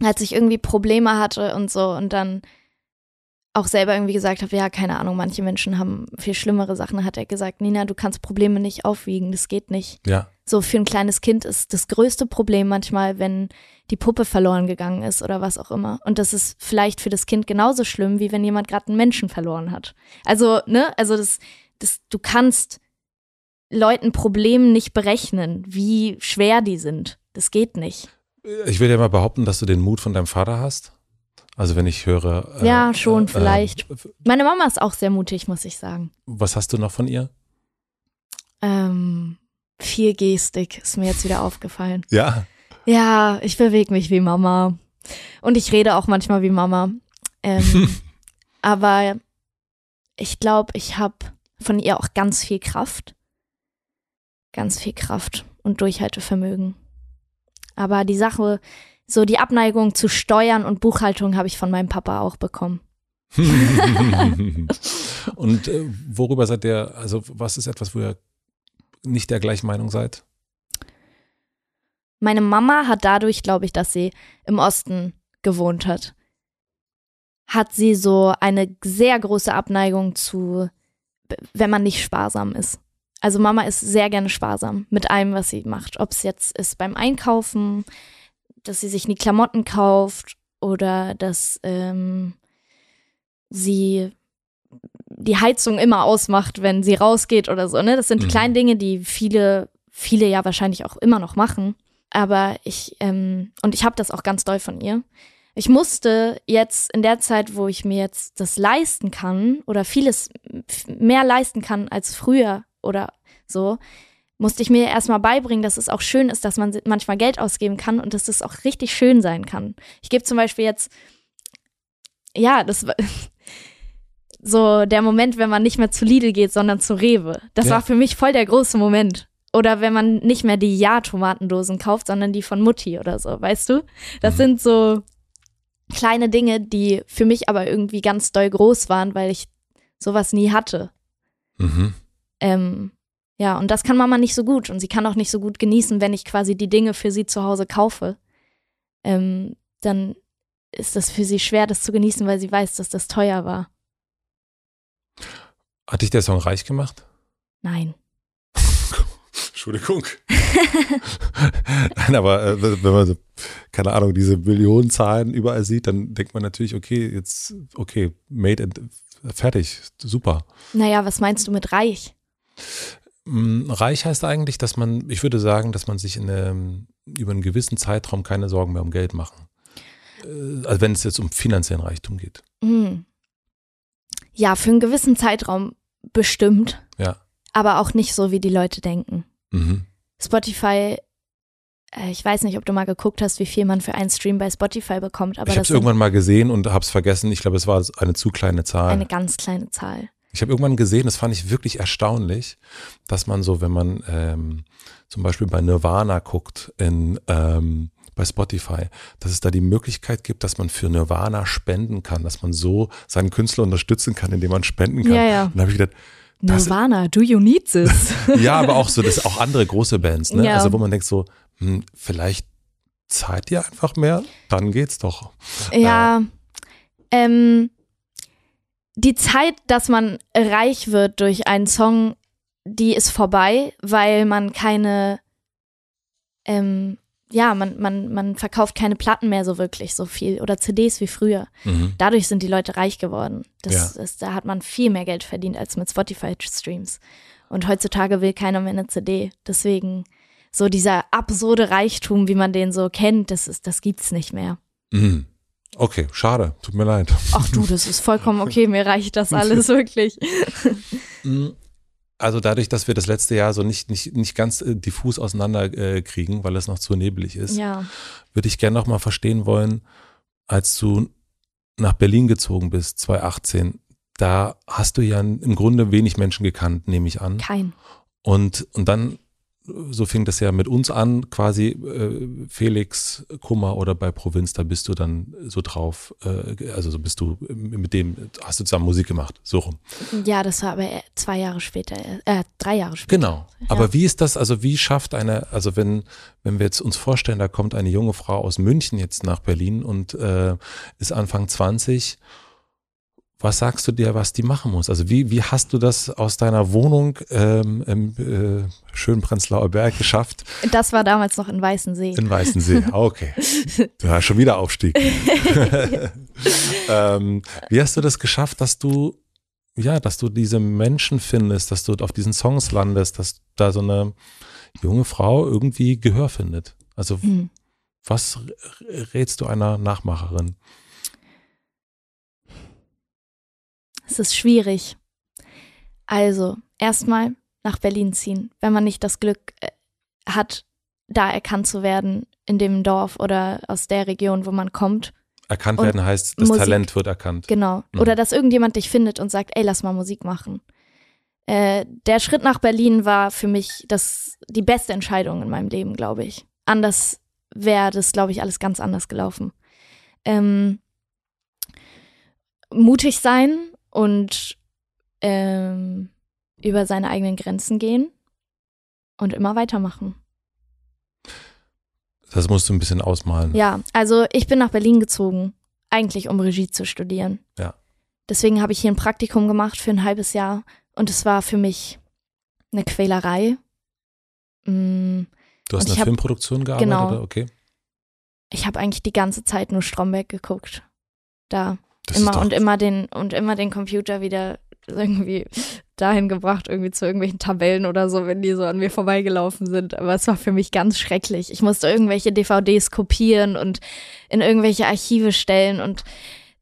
als ich irgendwie Probleme hatte und so und dann auch selber irgendwie gesagt habe, ja, keine Ahnung, manche Menschen haben viel schlimmere Sachen, hat er gesagt, Nina, du kannst Probleme nicht aufwiegen, das geht nicht. ja, So für ein kleines Kind ist das größte Problem manchmal, wenn die Puppe verloren gegangen ist oder was auch immer. Und das ist vielleicht für das Kind genauso schlimm, wie wenn jemand gerade einen Menschen verloren hat. Also, ne, also das, das, du kannst Leuten Problemen nicht berechnen, wie schwer die sind. Das geht nicht. ich will ja mal behaupten, dass du den Mut von deinem Vater hast. Also wenn ich höre. äh, Ja, schon, äh, vielleicht. Äh, Meine Mama ist auch sehr mutig, muss ich sagen. was hast du noch von ihr? Ähm, viel Gestik ist mir jetzt wieder aufgefallen. Ja. Ja, ich bewege mich wie Mama. Und ich rede auch manchmal wie Mama. Ähm, *laughs* aber ich glaube, ich habe von ihr auch ganz viel Kraft. Ganz viel Kraft und Durchhaltevermögen. Aber die Sache, so die Abneigung zu Steuern und Buchhaltung habe ich von meinem Papa auch bekommen. *laughs* *laughs* Und äh, worüber seid ihr, also was ist etwas, wo ihr nicht der gleichen Meinung seid? Meine Mama hat dadurch, glaube ich, dass sie im Osten gewohnt hat, hat sie so eine sehr große Abneigung zu, wenn man nicht sparsam ist. Also Mama ist sehr gerne sparsam mit allem, was sie macht. Ob es jetzt ist beim Einkaufen, dass sie sich nie Klamotten kauft oder dass ähm, sie die Heizung immer ausmacht, wenn sie rausgeht oder so. Ne? Das sind die Mhm. kleinen Dinge, die viele, viele ja wahrscheinlich auch immer noch machen. Aber ich, ähm, und ich habe das auch ganz doll von ihr. Ich musste jetzt in der Zeit, wo ich mir jetzt das leisten kann oder vieles mehr leisten kann als früher oder so, musste ich mir erstmal beibringen, dass es auch schön ist, dass man manchmal Geld ausgeben kann und dass es auch richtig schön sein kann. Ich gebe zum Beispiel jetzt, ja, das war *laughs* so der Moment, wenn man nicht mehr zu Lidl geht, sondern zu Rewe. Das Ja. war für mich voll der große Moment. Oder wenn man nicht mehr die Ja-Tomatendosen kauft, sondern die von Mutti oder so, weißt du? Das Mhm. sind so kleine Dinge, die für mich aber irgendwie ganz doll groß waren, weil ich sowas nie hatte. Mhm. Ähm, ja, und das kann Mama nicht so gut. Und sie kann auch nicht so gut genießen, wenn ich quasi die Dinge für sie zu Hause kaufe. Ähm, dann ist das für sie schwer, das zu genießen, weil sie weiß, dass das teuer war. Hat dich der Song reich gemacht? Nein. *laughs* Entschuldigung. *laughs* Nein, aber äh, wenn man so, keine Ahnung, diese Millionenzahlen überall sieht, dann denkt man natürlich, okay, jetzt, okay, made and fertig, super. Naja, was meinst du mit reich? Mm, Reich heißt eigentlich, dass man, ich würde sagen, dass man sich in einem, über einen gewissen Zeitraum keine Sorgen mehr um Geld machen. Äh, Also wenn es jetzt um finanziellen Reichtum geht. Hm. Ja, für einen gewissen Zeitraum bestimmt, Ja. aber auch nicht so, wie die Leute denken. Mhm. Spotify, äh, ich weiß nicht, ob du mal geguckt hast, wie viel man für einen Stream bei Spotify bekommt, aber ich habe es irgendwann mal gesehen und habe es vergessen. Ich glaube, es war eine zu kleine Zahl. eine ganz kleine Zahl. Ich habe irgendwann gesehen, das fand ich wirklich erstaunlich, dass man so, wenn man ähm, zum Beispiel bei Nirvana guckt, in, ähm, bei Spotify, dass es da die Möglichkeit gibt, dass man für Nirvana spenden kann, dass man so seinen Künstler unterstützen kann, indem man spenden kann. Ja, ja. Und da habe ich gedacht, Nirvana, do you need this? *laughs* ja, aber auch so, das auch andere große Bands, ne? Ja. Also wo man denkt so, hm, vielleicht zahlt ihr einfach mehr, dann geht's doch. ja, ähm, die Zeit, dass man reich wird durch einen Song, die ist vorbei, weil man keine, ähm, ja, man, man, man verkauft keine Platten mehr so wirklich so viel oder CDs wie früher. Mhm. Dadurch sind die Leute reich geworden. Das Ja. ist, da hat man viel mehr Geld verdient als mit Spotify-Streams. Und heutzutage will keiner mehr eine CD. Deswegen so dieser absurde Reichtum, wie man den so kennt, das ist, das gibt's nicht mehr. Mhm. Okay, schade, tut mir leid. Ach du, das ist vollkommen okay, mir reicht das alles *laughs* wirklich. Mhm. Also dadurch, dass wir das letzte Jahr so nicht, nicht, nicht ganz äh, diffus auseinander äh, kriegen, weil es noch zu nebelig ist, Ja. würde ich gerne noch mal verstehen wollen, als du nach Berlin gezogen bist, 2018, da hast du ja im Grunde wenig Menschen gekannt, nehme ich an. Kein. Und, und dann, so fing das ja mit uns an, quasi äh, Felix Kummer oder bei Provinz, da bist du dann so drauf, äh, also so bist du mit dem, hast du zusammen Musik gemacht, so rum. Ja, das war aber zwei Jahre später, äh, drei Jahre später. Genau. Aber wie ist das, also wie schafft eine, also wenn, wenn wir jetzt uns vorstellen, da kommt eine junge Frau aus München jetzt nach Berlin und äh, ist Anfang 20, was sagst du dir, was die machen muss? Also wie, wie hast du das aus deiner Wohnung ähm, im äh, schönen Prenzlauer Berg geschafft Das war damals noch in Weißensee. in Weißensee? Ah, Okay. *laughs* Ja, schon wieder Aufstieg. *laughs* ähm, wie hast du das geschafft, dass du, ja, dass du diese Menschen findest, dass du auf diesen Songs landest, dass da so eine junge Frau irgendwie Gehör findet? Also Hm. was rätst du einer Nachmacherin? Es ist schwierig. Also, erstmal nach Berlin ziehen, wenn man nicht das Glück äh, hat, da erkannt zu werden in dem Dorf oder aus der Region, wo man kommt. Erkannt Und werden heißt, das Musik. Talent wird erkannt. Genau. Mhm. Oder dass irgendjemand dich findet und sagt, ey, lass mal Musik machen. Äh, der Schritt nach Berlin war für mich das, die beste Entscheidung in meinem Leben, glaube ich. Anders wäre das, glaube ich, alles ganz anders gelaufen. Ähm, mutig sein und ähm, über seine eigenen Grenzen gehen und immer weitermachen. Das musst du ein bisschen ausmalen. Ja, also ich bin nach Berlin gezogen, eigentlich um Regie zu studieren. Ja. Deswegen habe ich hier ein Praktikum gemacht für ein halbes Jahr und es war für mich eine Quälerei. Mm, Du hast in der Filmproduktion gearbeitet, genau. oder? Okay. Ich habe eigentlich die ganze Zeit nur Stromberg geguckt. Da Das immer und immer den und immer den Computer wieder irgendwie dahin gebracht, irgendwie zu irgendwelchen Tabellen oder so, wenn die so an mir vorbeigelaufen sind. Aber es war für mich ganz schrecklich. Ich musste irgendwelche DVDs kopieren und in irgendwelche Archive stellen und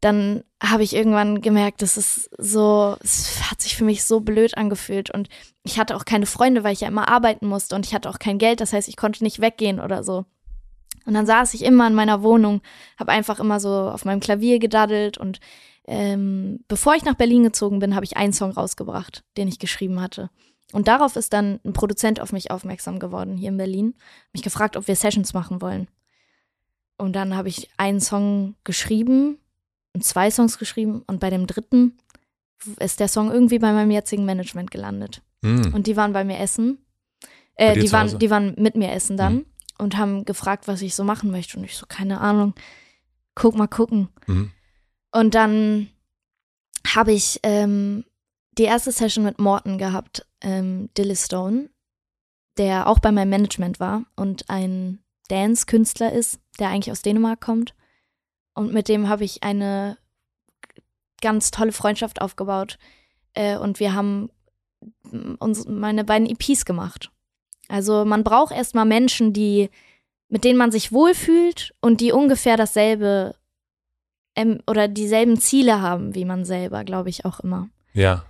dann habe ich irgendwann gemerkt, das ist so, es hat sich für mich so blöd angefühlt und ich hatte auch keine Freunde, weil ich ja immer arbeiten musste und ich hatte auch kein Geld, das heißt, ich konnte nicht weggehen oder so. Und dann saß ich immer in meiner Wohnung, habe einfach immer so auf meinem Klavier gedaddelt und ähm, bevor ich nach Berlin gezogen bin, habe ich einen Song rausgebracht, den ich geschrieben hatte. Und darauf ist dann ein Produzent auf mich aufmerksam geworden hier in Berlin, mich gefragt, ob wir Sessions machen wollen. Und dann habe ich einen Song geschrieben und zwei Songs geschrieben und bei dem dritten ist der Song irgendwie bei meinem jetzigen Management gelandet. Hm. Und die waren bei mir essen. Bei Äh, dir die, waren, die waren mit mir essen dann Mhm. Und haben gefragt, was ich so machen möchte. Und ich so, keine Ahnung, guck mal gucken. Mhm. Und dann habe ich ähm, die erste Session mit Morton gehabt, ähm, Dilly Stone, der auch bei meinem Management war und ein Dance-Künstler ist, der eigentlich aus Dänemark kommt. Und mit dem habe ich eine ganz tolle Freundschaft aufgebaut. Äh, und wir haben uns, meine beiden EPs gemacht. Also man braucht erstmal Menschen, die, mit denen man sich wohlfühlt und die ungefähr dasselbe ähm, oder dieselben Ziele haben wie man selber, glaube ich auch immer. Ja.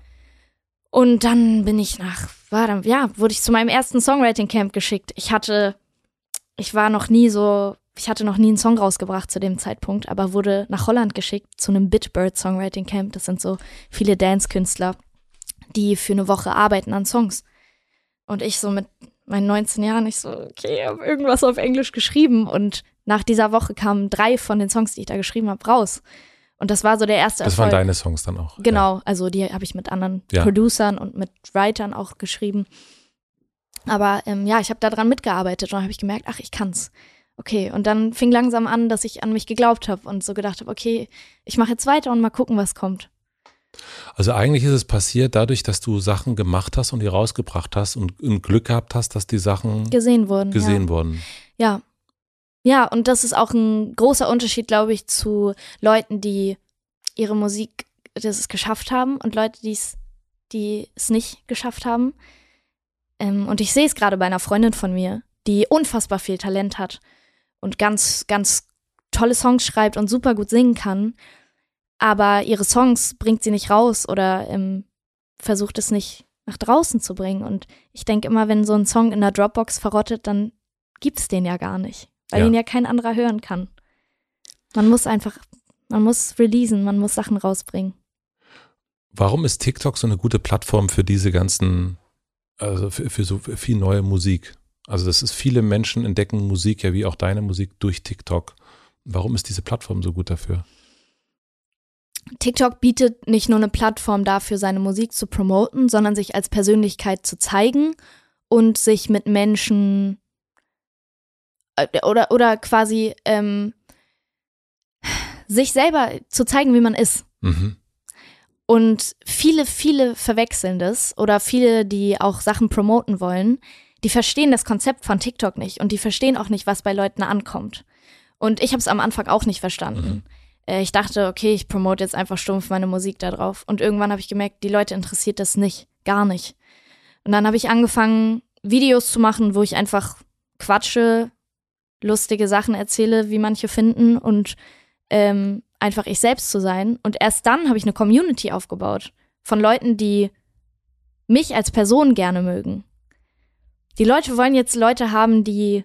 Und dann bin ich nach, war dann, ja, wurde ich zu meinem ersten Songwriting Camp geschickt. Ich hatte, ich war noch nie so, ich hatte noch nie einen Song rausgebracht zu dem Zeitpunkt, aber wurde nach Holland geschickt zu einem Bitbird Songwriting Camp. Das sind so viele Dance-Künstler, die für eine Woche arbeiten an Songs. Und ich so mit meinen 19 Jahren, ich so, okay, ich habe irgendwas auf Englisch geschrieben und nach dieser Woche kamen drei von den Songs, die ich da geschrieben habe, raus. Und das war so der erste Das Erfolg. waren deine Songs dann auch. Genau, Ja. also die habe ich mit anderen Ja. Producern und mit Writern auch geschrieben. Aber ähm, ja, ich habe daran mitgearbeitet und dann habe ich gemerkt, ach, ich kann's. Okay, und dann fing langsam an, dass ich an mich geglaubt habe und so gedacht habe, okay, ich mache jetzt weiter und mal gucken, was kommt. Also eigentlich ist es passiert dadurch, dass du Sachen gemacht hast und die rausgebracht hast und, und Glück gehabt hast, dass die Sachen Gesehen wurden. gesehen wurden. Ja. Ja, und das ist auch ein großer Unterschied, glaube ich, zu Leuten, die ihre Musik, das es geschafft haben und Leute, die's, die es nicht geschafft haben. Ähm, und ich sehe es gerade bei einer Freundin von mir, die unfassbar viel Talent hat und ganz, ganz tolle Songs schreibt und super gut singen kann. Aber ihre Songs bringt sie nicht raus oder ähm, versucht es nicht nach draußen zu bringen. Und ich denke immer, wenn so ein Song in der Dropbox verrottet, dann gibt's den ja gar nicht, weil Ja. ihn ja kein anderer hören kann. Man muss einfach, man muss releasen, man muss Sachen rausbringen. Warum ist TikTok so eine gute Plattform für diese ganzen, also für, für so viel neue Musik? Also das ist, viele Menschen entdecken Musik ja wie auch deine Musik durch TikTok. Warum ist diese Plattform so gut dafür? TikTok bietet nicht nur eine Plattform dafür, seine Musik zu promoten, sondern sich als Persönlichkeit zu zeigen und sich mit Menschen äh, oder, oder quasi ähm, sich selber zu zeigen, wie man ist. Mhm. Und viele, viele verwechseln das oder viele, die auch Sachen promoten wollen, die verstehen das Konzept von TikTok nicht und die verstehen auch nicht, was bei Leuten ankommt. Und ich habe es am Anfang auch nicht verstanden. Äh, Ich dachte, okay, ich promote jetzt einfach stumpf meine Musik da drauf. Und irgendwann habe ich gemerkt, die Leute interessiert das nicht, gar nicht. Und dann habe ich angefangen, Videos zu machen, wo ich einfach quatsche, lustige Sachen erzähle, wie manche finden und ähm, einfach ich selbst zu sein. Und erst dann habe ich eine Community aufgebaut von Leuten, die mich als Person gerne mögen. Die Leute wollen jetzt Leute haben, die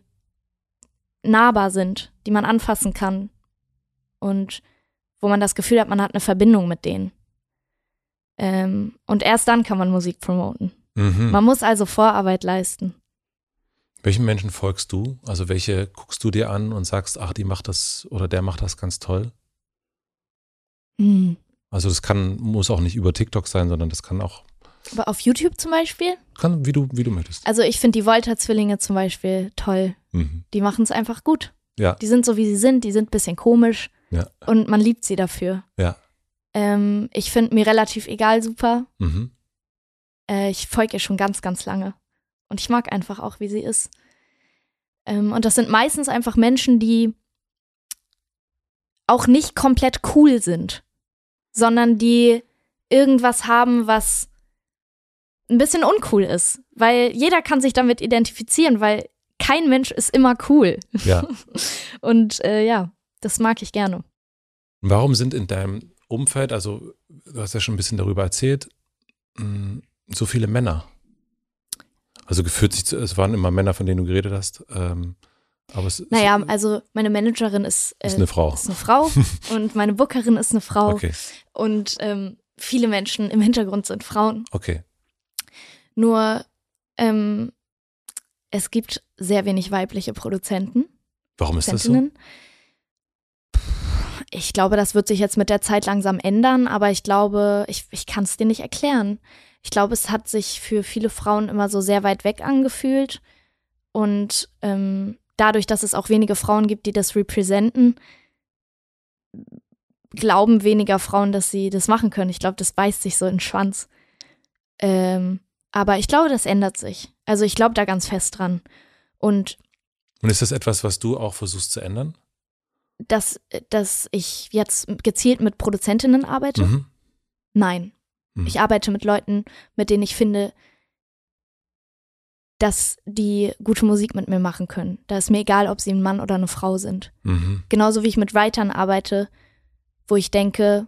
nahbar sind, die man anfassen kann und wo man das Gefühl hat, man hat eine Verbindung mit denen. Ähm, und erst dann kann man Musik promoten. Mhm. Man muss also Vorarbeit leisten. Welchen Menschen folgst du? Also welche guckst du dir an und sagst, ach, die macht das oder der macht das ganz toll? Hm. Also das kann, muss auch nicht über TikTok sein, sondern das kann auch, Aber auf YouTube zum Beispiel? kann, wie du, wie du möchtest. Also ich finde die Volta-Zwillinge zum Beispiel toll. Mhm. Die machen es einfach gut. Ja. Die sind so, wie sie sind. Die sind ein bisschen komisch. Ja. Und man liebt sie dafür. Ja. Ähm, ich finde mir relativ egal super. Mhm. Äh, ich folge ihr schon ganz, ganz lange. Und ich mag einfach auch, wie sie ist. Ähm, und das sind meistens einfach Menschen, die auch nicht komplett cool sind, sondern die irgendwas haben, was ein bisschen uncool ist. Weil jeder kann sich damit identifizieren, weil kein Mensch ist immer cool. Ja. *laughs* Und äh, ja, das mag ich gerne. Warum sind in deinem Umfeld, also du hast ja schon ein bisschen darüber erzählt, mh, so viele Männer? Also geführt sich, zu, es waren immer Männer, von denen du geredet hast. Ähm, aber es Naja, ist, also meine Managerin ist, äh, ist eine Frau. ist eine Frau *laughs* und meine Bookerin ist eine Frau Okay, und ähm, viele Menschen im Hintergrund sind Frauen. okay. Nur ähm, es gibt sehr wenig weibliche Produzenten. Warum ist das so? Ich glaube, das wird sich jetzt mit der Zeit langsam ändern, aber ich glaube, ich, ich kann es dir nicht erklären. Ich glaube, es hat sich für viele Frauen immer so sehr weit weg angefühlt. Und ähm, dadurch, dass es auch wenige Frauen gibt, die das representen, glauben weniger Frauen, dass sie das machen können. Ich glaube, das beißt sich so in den Schwanz. Ähm, aber ich glaube, das ändert sich. Also ich glaube da ganz fest dran. Und Und ist das etwas, was du auch versuchst zu ändern? Dass, dass ich jetzt gezielt mit Produzentinnen arbeite? Mhm. Nein. Mhm. Ich arbeite mit Leuten, mit denen ich finde, dass die gute Musik mit mir machen können. Da ist mir egal, ob sie ein Mann oder eine Frau sind. Mhm. Genauso wie ich mit Writern arbeite, wo ich denke,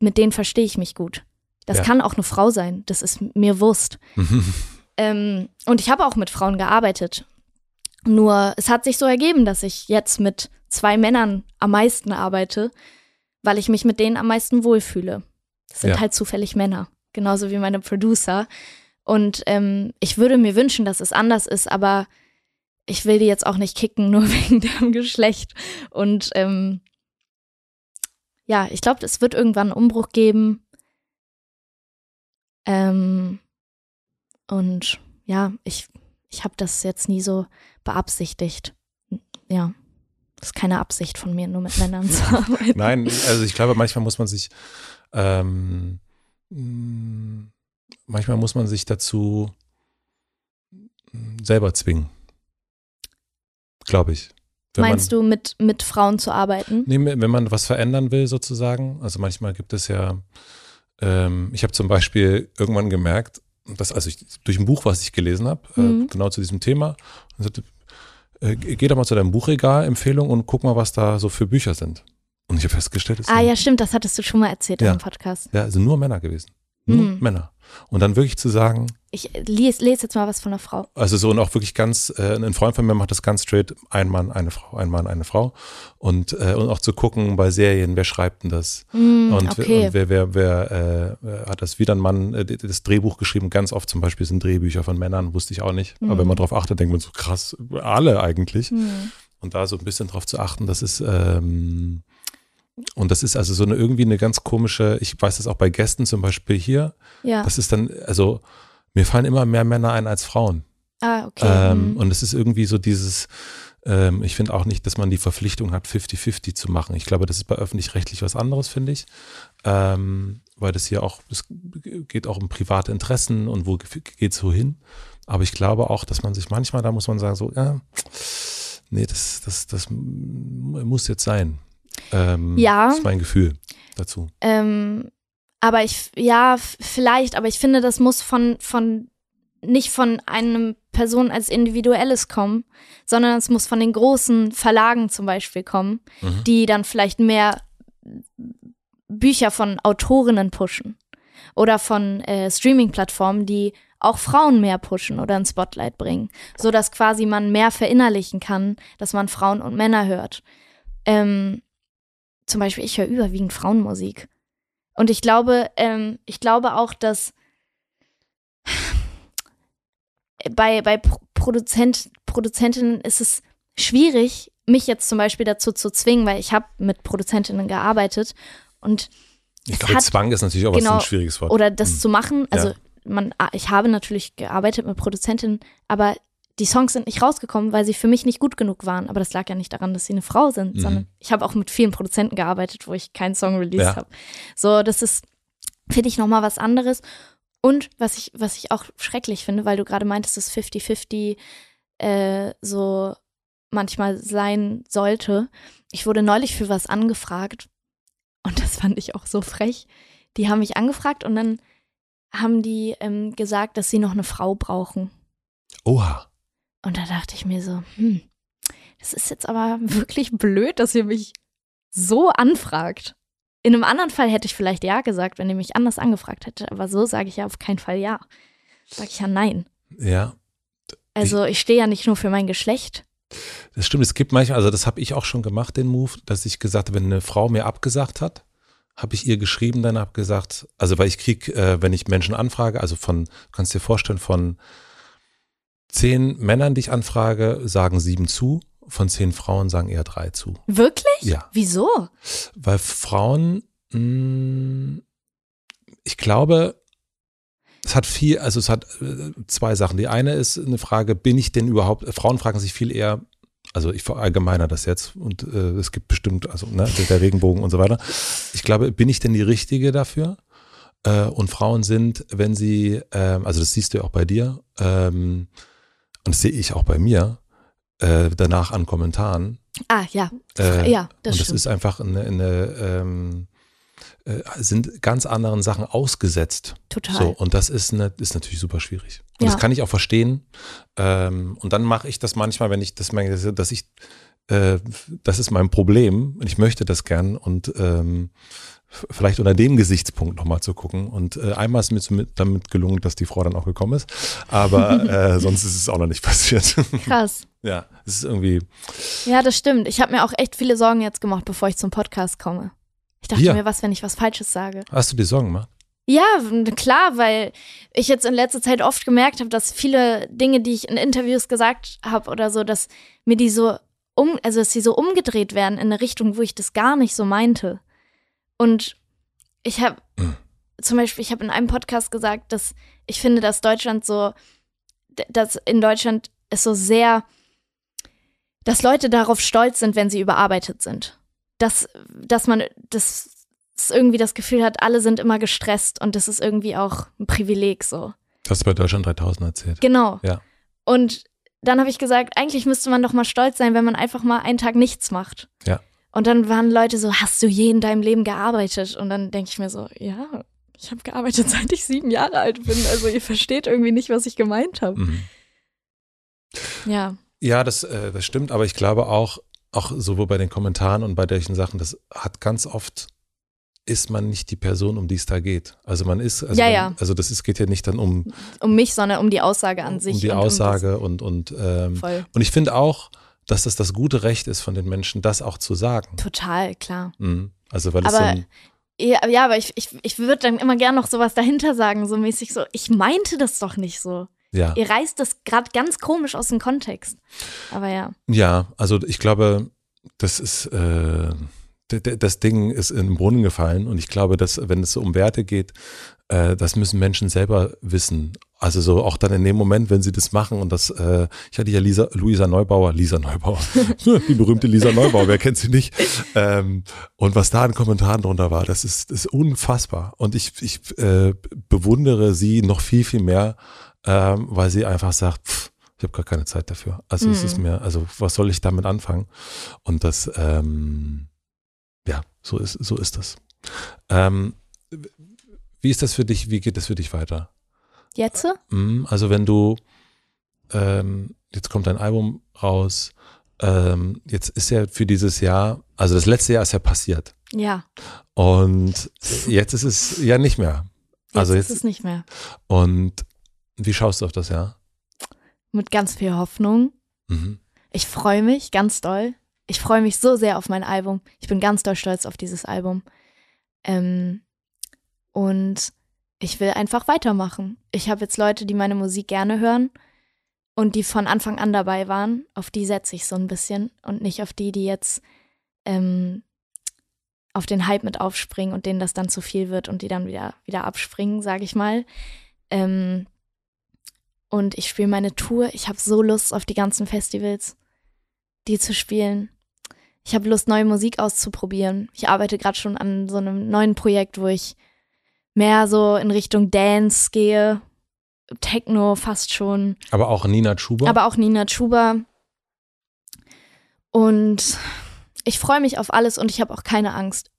mit denen verstehe ich mich gut. Das Ja. kann auch eine Frau sein, das ist mir Wurst. Mhm. Ähm, und ich habe auch mit Frauen gearbeitet. Nur es hat sich so ergeben, dass ich jetzt mit zwei Männern am meisten arbeite, weil ich mich mit denen am meisten wohlfühle. Das sind Ja. halt zufällig Männer, genauso wie meine Producer. Und ähm, ich würde mir wünschen, dass es anders ist, aber ich will die jetzt auch nicht kicken, *laughs* nur wegen dem Geschlecht. Und ähm, ja, ich glaube, es wird irgendwann einen Umbruch geben. Ähm, und ja, ich, ich habe das jetzt nie so beabsichtigt. Ja, das ist keine Absicht von mir, nur mit Männern zu *laughs* arbeiten. Nein, also ich glaube, manchmal muss man sich, ähm, manchmal muss man sich dazu mm, selber zwingen. Glaube ich. Wenn Meinst man, du, mit, mit Frauen zu arbeiten? Nee, wenn man was verändern will, sozusagen. Also manchmal gibt es ja, ähm, ich habe zum Beispiel irgendwann gemerkt, dass, also ich, durch ein Buch, was ich gelesen habe, äh, mhm. äh, genau zu diesem Thema, sagte, äh, geh doch mal zu deinem Buchregal, Empfehlung und guck mal, was da so für Bücher sind. Und ich habe festgestellt, Ah ja, stimmt, das hattest du schon mal erzählt ja, im Podcast. Ja, also nur Männer gewesen. Nur mhm. Männer. Und dann wirklich zu sagen. Ich lese, lese jetzt mal was von einer Frau. Also so und auch wirklich ganz, äh, ein Freund von mir macht das ganz straight, ein Mann, eine Frau, ein Mann, eine Frau. Und, äh, und auch zu gucken bei Serien, wer schreibt denn das? Mm, und, okay. und wer, wer, wer äh, hat das wieder ein Mann, äh, das Drehbuch geschrieben, ganz oft zum Beispiel sind Drehbücher von Männern, wusste ich auch nicht. Mm. Aber wenn man drauf achtet, denkt man so krass, alle eigentlich. Mm. Und da so ein bisschen drauf zu achten, das ist ähm, und das ist also so eine irgendwie eine ganz komische, ich weiß das auch bei Gästen zum Beispiel hier. Ja. Das ist dann, also mir fallen immer mehr Männer ein als Frauen. Ah, okay. Ähm, mhm. Und es ist irgendwie so dieses, ähm, ich finde auch nicht, dass man die Verpflichtung hat, 50-50 zu machen. Ich glaube, das ist bei öffentlich-rechtlich was anderes, finde ich. Ähm, weil das hier auch, es geht auch um private Interessen und wo geht es so hin. Aber ich glaube auch, dass man sich manchmal, da muss man sagen, so, ja, nee, das, das, das muss jetzt sein. Ähm, ja. Das ist mein Gefühl dazu. Ähm, aber ich, ja, vielleicht, aber ich finde, das muss von, von, nicht von einem Person als Individuelles kommen, sondern es muss von den großen Verlagen zum Beispiel kommen, mhm. die dann vielleicht mehr Bücher von Autorinnen pushen oder von äh, Streaming-Plattformen, die auch Frauen mehr pushen oder ein Spotlight bringen, so dass quasi man mehr verinnerlichen kann, dass man Frauen und Männer hört. Ähm, zum Beispiel, ich höre überwiegend Frauenmusik. Und ich glaube, ähm, ich glaube auch, dass bei, bei Produzent, Produzentinnen ist es schwierig, mich jetzt zum Beispiel dazu zu zwingen, weil ich habe mit Produzentinnen gearbeitet und ich glaube, Zwang ist natürlich auch genau, was ein schwieriges Wort. Oder das hm. zu machen, also ja. man, ich habe natürlich gearbeitet mit Produzentinnen, aber die Songs sind nicht rausgekommen, weil sie für mich nicht gut genug waren. Aber das lag ja nicht daran, dass sie eine Frau sind, mhm. sondern ich habe auch mit vielen Produzenten gearbeitet, wo ich keinen Song released ja. habe. So, das ist, finde ich, nochmal was anderes. Und was ich, was ich auch schrecklich finde, weil du gerade meintest, dass 50-50 äh, so manchmal sein sollte. Ich wurde neulich für was angefragt und das fand ich auch so frech. Die haben mich angefragt und dann haben die ähm, gesagt, dass sie noch eine Frau brauchen. Oha. Und da dachte ich mir so, hm, das ist jetzt aber wirklich blöd, dass ihr mich so anfragt. In einem anderen Fall hätte ich vielleicht ja gesagt, wenn ihr mich anders angefragt hätte, aber so sage ich ja auf keinen Fall ja. Sage ich ja nein. Ja. Also ich stehe ja nicht nur für mein Geschlecht. Das stimmt, es gibt manchmal, also das habe ich auch schon gemacht, den Move, dass ich gesagt habe, wenn eine Frau mir abgesagt hat, habe ich ihr geschrieben, dann habe gesagt, also weil ich kriege, äh, wenn ich Menschen anfrage, also von, kannst dir vorstellen, von zehn Männern, die ich anfrage, sagen sieben zu. Von zehn Frauen sagen eher drei zu. Wirklich? Ja. Wieso? Weil Frauen, mh, mm, ich glaube, es hat viel, also es hat äh, zwei Sachen. Die eine ist eine Frage, bin ich denn überhaupt, Frauen fragen sich viel eher, also ich verallgemeiner das jetzt und äh, es gibt bestimmt, also ne, der Regenbogen und so weiter. Ich glaube, bin ich denn die Richtige dafür? Äh, und Frauen sind, wenn sie, äh, also das siehst du ja auch bei dir, ähm, und das sehe ich auch bei mir, äh, danach an Kommentaren. Ah, ja. Äh, ja, das Und das ist einfach eine, eine ähm, äh, sind ganz anderen Sachen ausgesetzt. Total. So, und das ist, eine, ist natürlich super schwierig. Und ja. das kann ich auch verstehen. Ähm, und dann mache ich das manchmal, wenn ich das merke, dass ich, äh, das ist mein Problem und ich möchte das gern und ähm, vielleicht unter dem Gesichtspunkt nochmal zu gucken. Und äh, einmal ist mir damit gelungen, dass die Frau dann auch gekommen ist. Aber *laughs* äh, sonst ist es auch noch nicht passiert. Krass. ja, es ist irgendwie. Ja, das stimmt. Ich habe mir auch echt viele Sorgen jetzt gemacht, bevor ich zum Podcast komme. Ich dachte ja. mir, was, wenn ich was Falsches sage? Hast du dir Sorgen gemacht? Ja, klar, weil ich jetzt in letzter Zeit oft gemerkt habe, dass viele Dinge, die ich in Interviews gesagt habe oder so, dass mir die so um, also dass sie so umgedreht werden in eine Richtung, wo ich das gar nicht so meinte. Und ich habe mhm. zum Beispiel, ich habe in einem Podcast gesagt, dass ich finde, dass Deutschland so, dass in Deutschland es so sehr, dass Leute darauf stolz sind, wenn sie überarbeitet sind. Dass, dass man, das irgendwie das Gefühl hat, alle sind immer gestresst und das ist irgendwie auch ein Privileg so. Das hast du bei Deutschland 3000 erzählt. Genau. Ja. Und dann habe ich gesagt, eigentlich müsste man doch mal stolz sein, wenn man einfach mal einen Tag nichts macht. Ja. Und dann waren Leute so, hast du je in deinem Leben gearbeitet? Und dann denke ich mir so, ja, ich habe gearbeitet, *laughs* seit ich sieben Jahre alt bin. Also ihr versteht irgendwie nicht, was ich gemeint habe. Mhm. Ja. Ja, das, äh, das stimmt, aber ich glaube auch, auch sowohl bei den Kommentaren und bei solchen Sachen, das hat ganz oft ist man nicht die Person, um die es da geht. Also man ist, also, ja, man, ja. also das ist, geht ja nicht dann um um mich, sondern um die Aussage an sich. Um die und Aussage um und und ähm, und ich finde auch, dass das das gute Recht ist von den Menschen, das auch zu sagen. Total, klar. Mhm. Also weil aber, es so ein, ja, ja, aber ich, ich, ich würde dann immer gern noch sowas dahinter sagen, so mäßig so, ich meinte das doch nicht so. Ja. Ihr reißt das gerade ganz komisch aus dem Kontext. Aber ja. Ja, also ich glaube, das ist äh, das Ding ist in den Brunnen gefallen und ich glaube, dass wenn es um Werte geht, äh, das müssen Menschen selber wissen. Also so auch dann in dem Moment, wenn sie das machen und das, äh, ich hatte ja Lisa, Luisa Neubauer, Lisa Neubauer, *laughs* die berühmte Lisa Neubauer, wer kennt sie nicht? Ähm, und was da in Kommentaren drunter war, das ist, das ist unfassbar. Und ich, ich äh, bewundere sie noch viel, viel mehr, ähm, weil sie einfach sagt, pff, ich habe gar keine Zeit dafür. Also mhm. es ist mhm. mir, also was soll ich damit anfangen? Und das, ähm, ja, so ist, so ist das. Ähm, wie ist das für dich? Wie geht das für dich weiter? Jetzt? Mhm, also wenn du, ähm, jetzt kommt dein Album raus, ähm, jetzt ist ja für dieses Jahr, also das letzte Jahr ist ja passiert. Ja. Und jetzt ist es ja nicht mehr. Jetzt also jetzt ist es nicht mehr. Und wie schaust du auf das Jahr? Mit ganz viel Hoffnung. Mhm. Ich freue mich ganz doll ich freue mich so sehr auf mein Album. Ich bin ganz doll stolz auf dieses Album. Ähm, und ich will einfach weitermachen. Ich habe jetzt Leute, die meine Musik gerne hören und die von Anfang an dabei waren. Auf die setze ich so ein bisschen und nicht auf die, die jetzt ähm, auf den Hype mit aufspringen und denen das dann zu viel wird und die dann wieder, wieder abspringen, sage ich mal. Ähm, und ich spiele meine Tour. Ich habe so Lust auf die ganzen Festivals, die zu spielen ich habe Lust, neue Musik auszuprobieren. Ich arbeite gerade schon an so einem neuen Projekt, wo ich mehr so in Richtung Dance gehe. Techno fast schon. Aber auch Nina Chuba? Aber auch Nina Chuba. Und ich freue mich auf alles und ich habe auch keine Angst,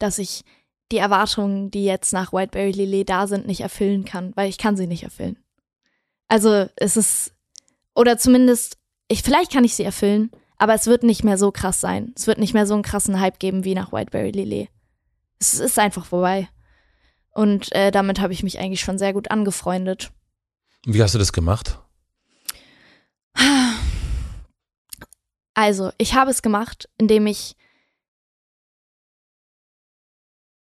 dass ich die Erwartungen, die jetzt nach Whiteberry Lillet da sind, nicht erfüllen kann, weil ich kann sie nicht erfüllen. Also es ist, oder zumindest, ich, vielleicht kann ich sie erfüllen, aber es wird nicht mehr so krass sein. Es wird nicht mehr so einen krassen Hype geben wie nach Whiteberry Lillet. Es ist einfach vorbei. Und äh, damit habe ich mich eigentlich schon sehr gut angefreundet. Wie hast du das gemacht? Also, ich habe es gemacht, indem ich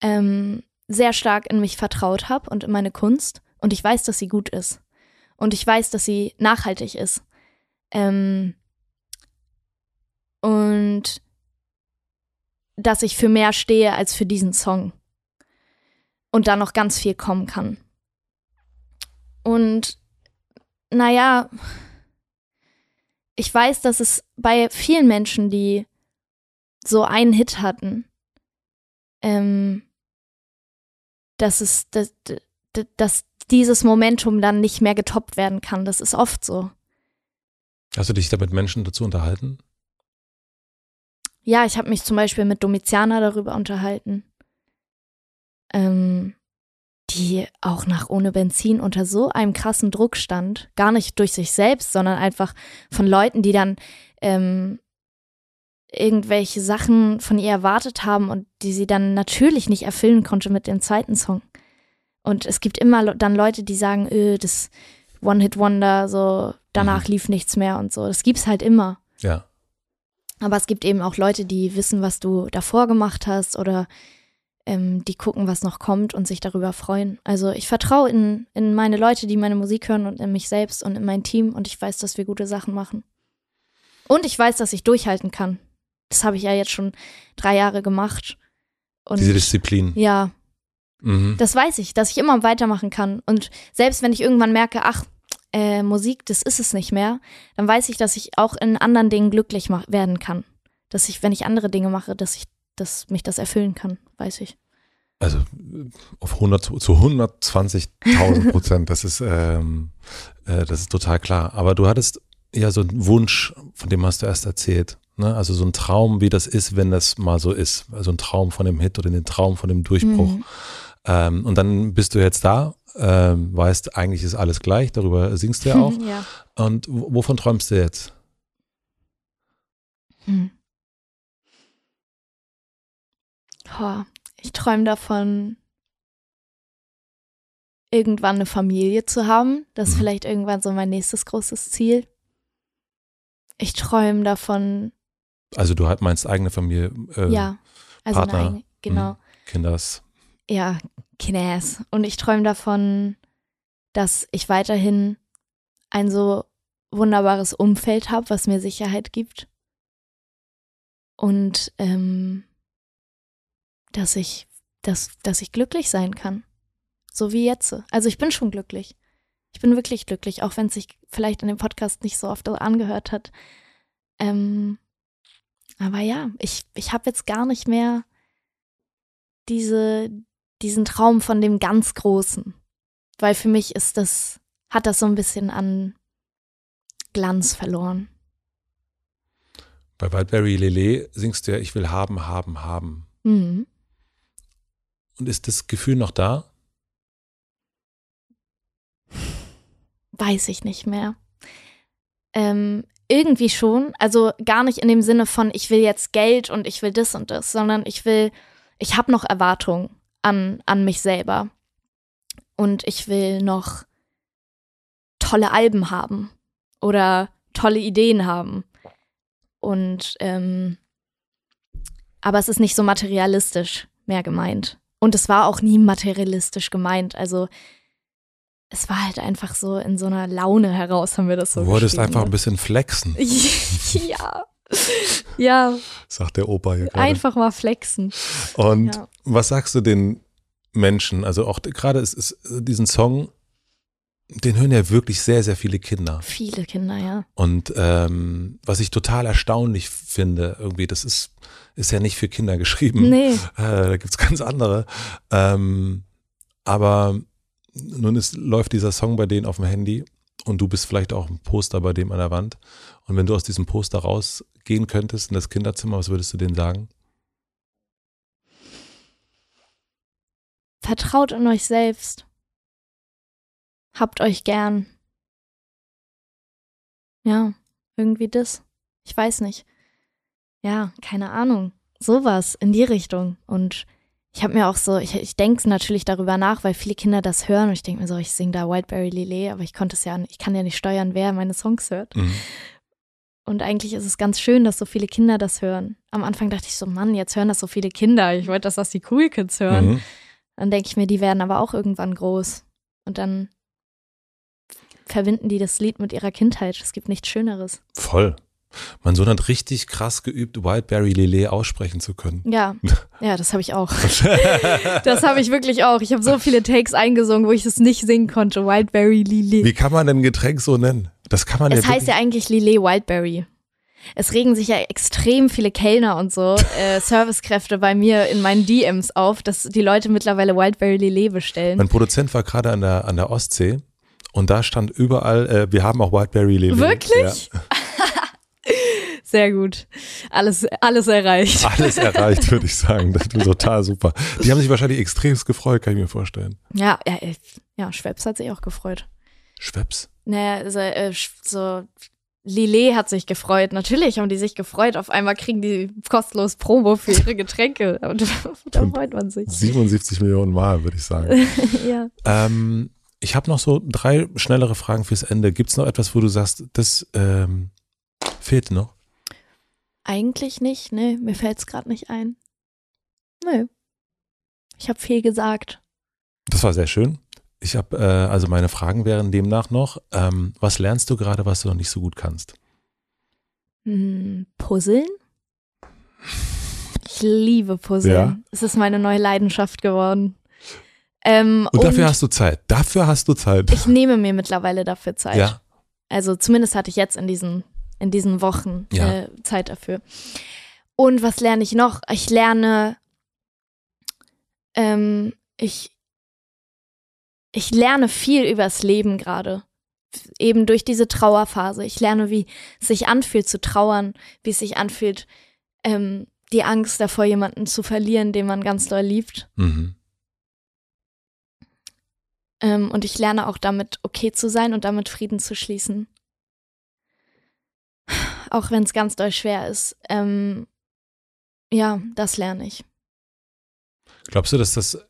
ähm, sehr stark in mich vertraut habe und in meine Kunst. Und ich weiß, dass sie gut ist. Und ich weiß, dass sie nachhaltig ist. Ähm, und dass ich für mehr stehe als für diesen Song. Und da noch ganz viel kommen kann. Und naja, ich weiß, dass es bei vielen Menschen, die so einen Hit hatten, ähm, dass es, dass, dass dieses Momentum dann nicht mehr getoppt werden kann. Das ist oft so. Hast du dich da mit Menschen dazu unterhalten? Ja, ich habe mich zum Beispiel mit Domiziana darüber unterhalten, ähm, die auch nach ohne Benzin unter so einem krassen Druck stand. Gar nicht durch sich selbst, sondern einfach von Leuten, die dann ähm, irgendwelche Sachen von ihr erwartet haben und die sie dann natürlich nicht erfüllen konnte mit dem zweiten Song. Und es gibt immer dann Leute, die sagen, öh, das One-Hit-Wonder, so danach mhm. lief nichts mehr und so. Das gibt's halt immer. Ja. Aber es gibt eben auch Leute, die wissen, was du davor gemacht hast oder ähm, die gucken, was noch kommt und sich darüber freuen. Also ich vertraue in, in meine Leute, die meine Musik hören und in mich selbst und in mein Team und ich weiß, dass wir gute Sachen machen. Und ich weiß, dass ich durchhalten kann. Das habe ich ja jetzt schon drei Jahre gemacht. Und Diese Disziplin. ja, Mhm. das weiß ich, dass ich immer weitermachen kann. Und selbst wenn ich irgendwann merke, ach, äh, Musik, das ist es nicht mehr, dann weiß ich, dass ich auch in anderen Dingen glücklich werden kann. Dass ich, wenn ich andere Dinge mache, dass ich, dass mich das erfüllen kann, weiß ich. Also äh, auf 100 zu zu 120.000 Prozent, das ist, ähm, äh, das ist total klar. Aber du hattest ja so einen Wunsch, von dem hast du erst erzählt. Ne? Also so ein Traum, wie das ist, wenn das mal so ist. Also ein Traum von dem Hit oder den Traum von dem Durchbruch. Mhm. Ähm, und dann bist du jetzt da, ähm, weißt, eigentlich ist alles gleich, darüber singst du ja auch. *laughs* ja. Und wovon träumst du jetzt? Hm. Oh, ich träume davon, irgendwann eine Familie zu haben. Das ist Mhm. vielleicht irgendwann so mein nächstes großes Ziel. Ich träume davon, Also du halt meinst eigene Familie, äh, ja, also Partner, Mhm. eigene, genau. Kinders. Ja, Kinders. Und ich träume davon, dass ich weiterhin ein so wunderbares Umfeld habe, was mir Sicherheit gibt. Und ähm, dass ich, dass, dass ich glücklich sein kann. So wie jetzt. Also ich bin schon glücklich. Ich bin wirklich glücklich, auch wenn es sich vielleicht in dem Podcast nicht so oft angehört hat. Ähm, aber ja, ich, ich habe jetzt gar nicht mehr diese, diesen Traum von dem ganz Großen. Weil für mich ist das, hat das so ein bisschen an Glanz verloren. Bei Wildberry Lele singst du ja, ich will haben, haben, haben. Mhm. Und ist das Gefühl noch da? Weiß ich nicht mehr. Ähm, irgendwie schon. Also gar nicht in dem Sinne von, ich will jetzt Geld und ich will das und das, sondern ich will, ich habe noch Erwartungen an, an mich selber. Und ich will noch tolle Alben haben oder tolle Ideen haben. Und ähm, aber es ist nicht so materialistisch mehr gemeint. Und es war auch nie materialistisch gemeint. Also es war halt einfach so in so einer Laune heraus, haben wir das so Du wolltest einfach ein bisschen flexen, *laughs* ja. *laughs* Ja, sagt der Opa hier gerade. einfach mal flexen. Und Ja. was sagst du den Menschen? Also auch gerade ist, ist diesen Song, den hören ja wirklich sehr, sehr viele Kinder. Viele Kinder, ja. Und ähm, was ich total erstaunlich finde, irgendwie, das ist, ist ja nicht für Kinder geschrieben. Nee. Äh, da gibt's ganz andere. Ähm, aber nun ist, läuft dieser Song bei denen auf dem Handy und du bist vielleicht auch ein Poster bei dem an der Wand. Und wenn du aus diesem Poster rausgehen könntest in das Kinderzimmer, was würdest du denen sagen? Vertraut in euch selbst. Habt euch gern. Ja, irgendwie das. Ich weiß nicht. Ja, keine Ahnung. Sowas in die Richtung. Und ich habe mir auch so, ich, ich denke natürlich darüber nach, weil viele Kinder das hören und ich denke mir so, ich singe da Wildberry Lillet, aber ich konnte es ja, ich kann ja nicht steuern, wer meine Songs hört. Mhm. Und eigentlich ist es ganz schön, dass so viele Kinder das hören. Am Anfang dachte ich so, Mann, jetzt hören das so viele Kinder. Ich wollte, dass das die Cool Kids hören. Mhm. Dann denke ich mir, die werden aber auch irgendwann groß. Und dann verbinden die das Lied mit ihrer Kindheit. Es gibt nichts Schöneres. Voll. Mein Sohn hat richtig krass geübt, Wildberry Lillet aussprechen zu können. Ja, *laughs* ja, das habe ich auch. *laughs* Das habe ich wirklich auch. Ich habe so viele Takes eingesungen, wo ich es nicht singen konnte. Wildberry Lillet. Wie kann man denn ein Getränk so nennen? Das kann man Es ja heißt ja eigentlich Lillet Wildberry. Es regen sich ja extrem viele Kellner und so, *laughs* äh, Servicekräfte bei mir in meinen DMs auf, dass die Leute mittlerweile Wildberry Lillet bestellen. Mein Produzent war gerade an der, an der Ostsee und da stand überall, äh, wir haben auch Wildberry Lillet. Wirklich? Ja, *laughs* Sehr gut. Alles, alles erreicht. alles erreicht, würde ich sagen. Das ist total super. Die haben sich wahrscheinlich extremst gefreut, kann ich mir vorstellen. Ja, ja, ja, Schweppes hat sich auch gefreut. Schweppes. Naja, so, äh, so Lillet hat sich gefreut. Natürlich haben die sich gefreut. Auf einmal kriegen die kostenlos Promo für ihre Getränke. *laughs* Und da freut man sich. 77 Millionen Mal, würde ich sagen. *laughs* ja. ähm, ich habe noch so drei schnellere Fragen fürs Ende. Gibt es noch etwas, wo du sagst, das ähm, fehlt noch? Eigentlich nicht, ne? Mir fällt's gerade nicht ein. Nö. Ich habe viel gesagt. Das war sehr schön. Ich habe, äh, also meine Fragen wären demnach noch, ähm, was lernst du gerade, was du noch nicht so gut kannst? Hm, Puzzeln? Ich liebe Puzzeln. Ja. Es ist meine neue Leidenschaft geworden. Ähm, Und dafür hast du Zeit. Dafür hast du Zeit. ich nehme mir mittlerweile dafür Zeit. ja. Also zumindest hatte ich jetzt in diesen, in diesen Wochen Ja. äh, Zeit dafür. Und was lerne ich noch? Ich lerne, ähm, ich, ich lerne viel übers Leben gerade. Eben durch diese Trauerphase. Ich lerne, wie es sich anfühlt zu trauern, wie es sich anfühlt, ähm, die Angst davor, jemanden zu verlieren, den man ganz doll liebt. Mhm. Ähm, und ich lerne auch damit okay zu sein und damit Frieden zu schließen. Auch wenn es ganz doll schwer ist. Ähm, ja, das lerne ich. Glaubst du, dass das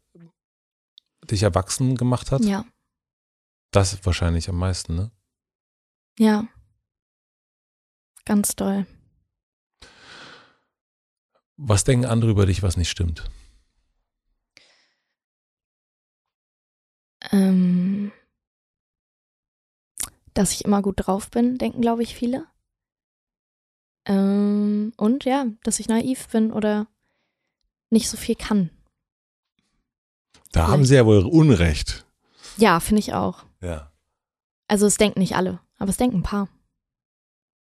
dich erwachsen gemacht hat? Ja, Das wahrscheinlich am meisten, ne? ja. Ganz doll. Was denken andere über dich, was nicht stimmt? Ähm, dass ich immer gut drauf bin, denken, glaube ich, viele. Ähm, und ja, dass ich naiv bin oder nicht so viel kann. Da haben sie ja wohl Unrecht. Ja, finde ich auch. Ja. Also es denken nicht alle, aber es denken ein paar.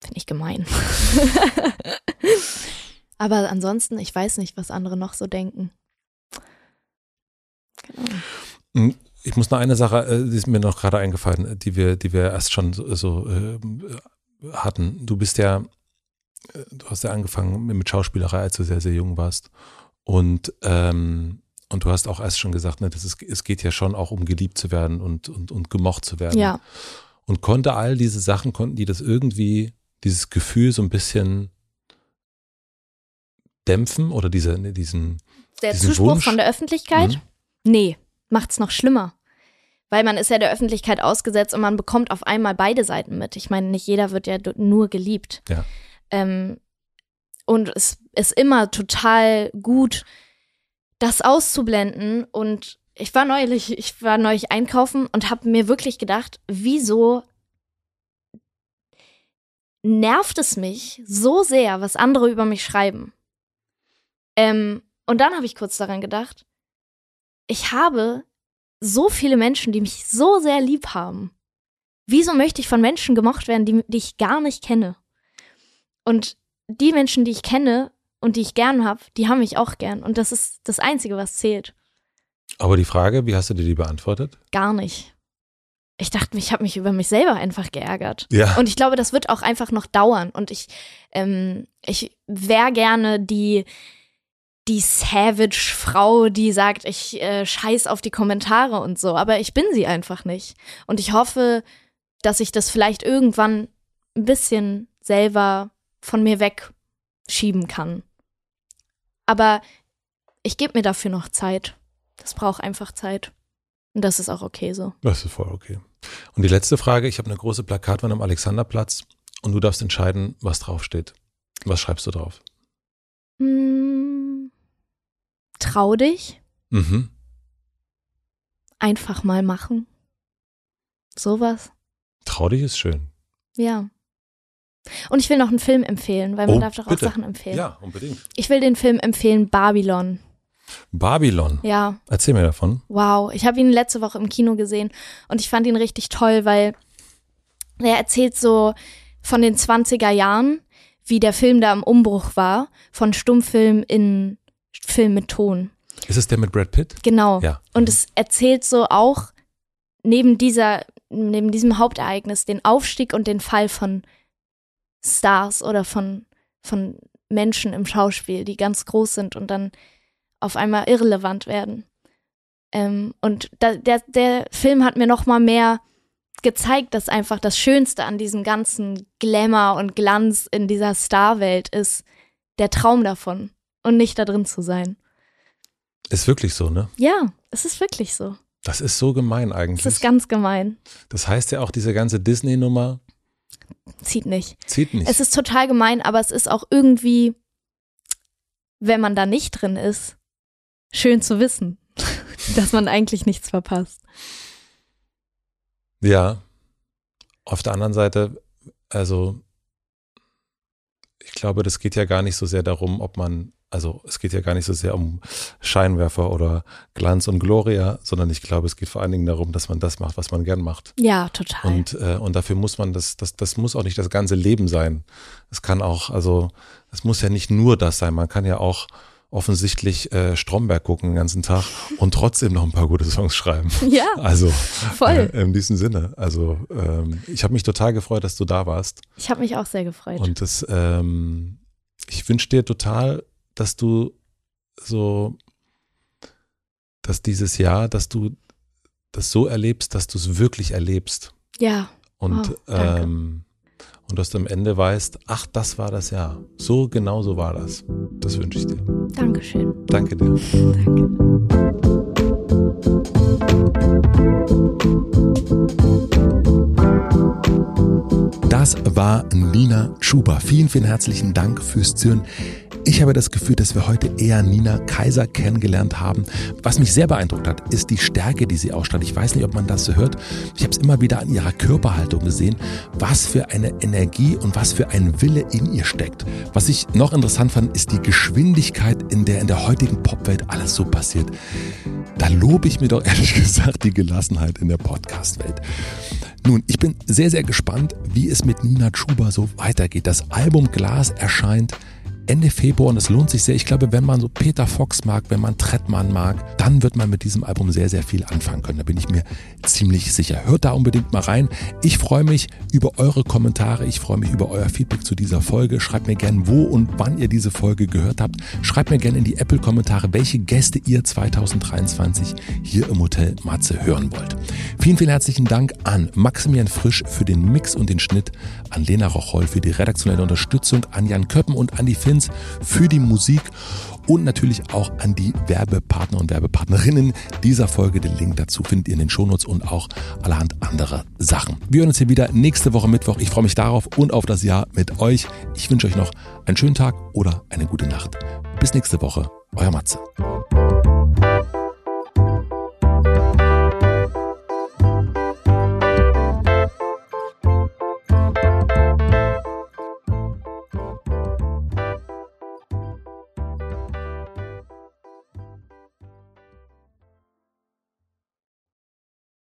Finde ich gemein. *laughs* aber ansonsten, ich weiß nicht, was andere noch so denken. Genau. Ich muss noch eine Sache, äh, die ist mir noch gerade eingefallen, die wir, die wir erst schon so, so äh, hatten. Du bist ja, äh, du hast ja angefangen mit Schauspielerei, als du sehr, sehr jung warst. Und, ähm, und du hast auch erst schon gesagt, ne, das ist, es geht ja schon auch um geliebt zu werden und, und, und gemocht zu werden. Ja, Und konnte all diese Sachen, konnten die das irgendwie, dieses Gefühl so ein bisschen dämpfen oder diese, ne, diesen, der Diesen Zuspruch Wunsch? von der Öffentlichkeit? Mhm. Nee, macht's noch schlimmer. Weil man ist ja der Öffentlichkeit ausgesetzt und man bekommt auf einmal beide Seiten mit. Ich meine, nicht jeder wird ja nur geliebt. Ja. Ähm, und es ist immer total gut, das auszublenden. Und ich war neulich, ich war neulich einkaufen und habe mir wirklich gedacht, wieso nervt es mich so sehr, was andere über mich schreiben? Ähm, und dann habe ich kurz daran gedacht, ich habe so viele Menschen, die mich so sehr lieb haben. Wieso möchte ich von Menschen gemocht werden, die, die ich gar nicht kenne? Und die Menschen, die ich kenne und die ich gern habe, die haben mich auch gern. Und das ist das Einzige, was zählt. aber die Frage, wie hast du dir die beantwortet? Gar nicht. Ich dachte, ich habe mich über mich selber einfach geärgert. Ja. Und ich glaube, das wird auch einfach noch dauern. Und ich, ähm, ich wäre gerne die, die Savage-Frau, die sagt, ich äh, scheiß auf die Kommentare und so. Aber ich bin sie einfach nicht. Und ich hoffe, dass ich das vielleicht irgendwann ein bisschen selber von mir wegschieben kann. Aber ich gebe mir dafür noch Zeit. Das braucht einfach Zeit. Und das ist auch okay so. Das ist voll okay. Und die letzte Frage, ich habe eine große Plakatwand am Alexanderplatz und du darfst entscheiden, was draufsteht. Was schreibst du drauf? Hm, trau dich, Mhm. einfach mal machen. Sowas. Trau dich ist schön. Ja. Und ich will noch einen Film empfehlen, weil man Oh, darf doch bitte. auch Sachen empfehlen. Ja, unbedingt. Ich will den Film empfehlen, Babylon. Babylon. Ja, Erzähl mir davon. wow. Ich habe ihn letzte Woche im Kino gesehen und ich fand ihn richtig toll, weil er erzählt so von den 20er Jahren, wie der Film da im Umbruch war, von Stummfilm in Film mit Ton. Ist es der mit Brad Pitt? Genau. Ja. Und es erzählt so auch neben dieser, neben diesem Hauptereignis den Aufstieg und den Fall von Stars oder von, von Menschen im Schauspiel, die ganz groß sind und dann auf einmal irrelevant werden. Ähm, und da, der, der Film hat mir noch mal mehr gezeigt, dass einfach das Schönste an diesem ganzen Glamour und Glanz in dieser Starwelt ist, der Traum davon und nicht da drin zu sein. Ist wirklich so, ne? Ja, es ist wirklich so. Das ist so gemein eigentlich. Es ist ganz gemein. das heißt ja auch, diese ganze Disney-Nummer Zieht nicht. zieht nicht. Es ist total gemein, aber es ist auch irgendwie, wenn man da nicht drin ist, schön zu wissen. *laughs* dass man eigentlich nichts verpasst. Ja. Auf der anderen Seite, also ich glaube, das geht ja gar nicht so sehr darum, ob man, also es geht ja gar nicht so sehr um Scheinwerfer oder Glanz und Gloria, sondern ich glaube, es geht vor allen Dingen darum, dass man das macht, was man gern macht. Ja, total. Und, äh, und dafür muss man das, das, das muss auch nicht das ganze Leben sein. Es kann auch, also es muss ja nicht nur das sein. Man kann ja auch offensichtlich äh, Stromberg gucken den ganzen Tag und trotzdem noch ein paar gute Songs schreiben. *laughs* Ja. Also voll. Äh, in diesem Sinne. Also ähm, ich habe mich total gefreut, dass du da warst. Ich habe mich auch sehr gefreut. Und das, ähm, ich wünsche dir total, dass du so, dass dieses Jahr, dass du das so erlebst, dass du es wirklich erlebst. Ja. Und Oh, ähm, und dass du am Ende weißt, ach, das war das Jahr. So genau so war das. Das wünsche ich dir. Dankeschön. Danke dir. Danke. Das war Nina Schuber. Vielen, vielen herzlichen Dank fürs Zuhören. Ich habe das Gefühl, dass wir heute eher Nina Kaiser kennengelernt haben. Was mich sehr beeindruckt hat, ist die Stärke, die sie ausstrahlt. Ich weiß nicht, ob man das so hört. Ich habe es immer wieder an ihrer Körperhaltung gesehen, was für eine Energie und was für ein Wille in ihr steckt. Was ich noch interessant fand, ist die Geschwindigkeit, in der in der heutigen Popwelt alles so passiert. Da lobe ich mir doch *laughs* ehrlich gesagt die Gelassenheit in der Podcast-Welt. Nun, ich bin sehr, sehr gespannt, wie es mit Nina Chuba so weitergeht. Das Album Glas erscheint Ende Februar und es lohnt sich sehr. Ich glaube, wenn man so Peter Fox mag, wenn man Trettmann mag, dann wird man mit diesem Album sehr, sehr viel anfangen können. Da bin ich mir ziemlich sicher. Hört da unbedingt mal rein. Ich freue mich über eure Kommentare. Ich freue mich über euer Feedback zu dieser Folge. Schreibt mir gerne, wo und wann ihr diese Folge gehört habt. Schreibt mir gerne in die Apple-Kommentare, welche Gäste ihr 2023 hier im Hotel Matze hören wollt. Vielen, vielen herzlichen Dank an Maximilian Frisch für den Mix und den Schnitt, an Lena Rocholl für die redaktionelle Unterstützung, an Jan Köppen und an die Fins für die Musik und natürlich auch an die Werbepartner und Werbepartnerinnen dieser Folge. Den Link dazu findet ihr in den Shownotes und auch allerhand anderer Sachen. Wir hören uns hier wieder nächste Woche Mittwoch. Ich freue mich darauf und auf das Jahr mit euch. Ich wünsche euch noch einen schönen Tag oder eine gute Nacht. Bis nächste Woche. Euer Matze.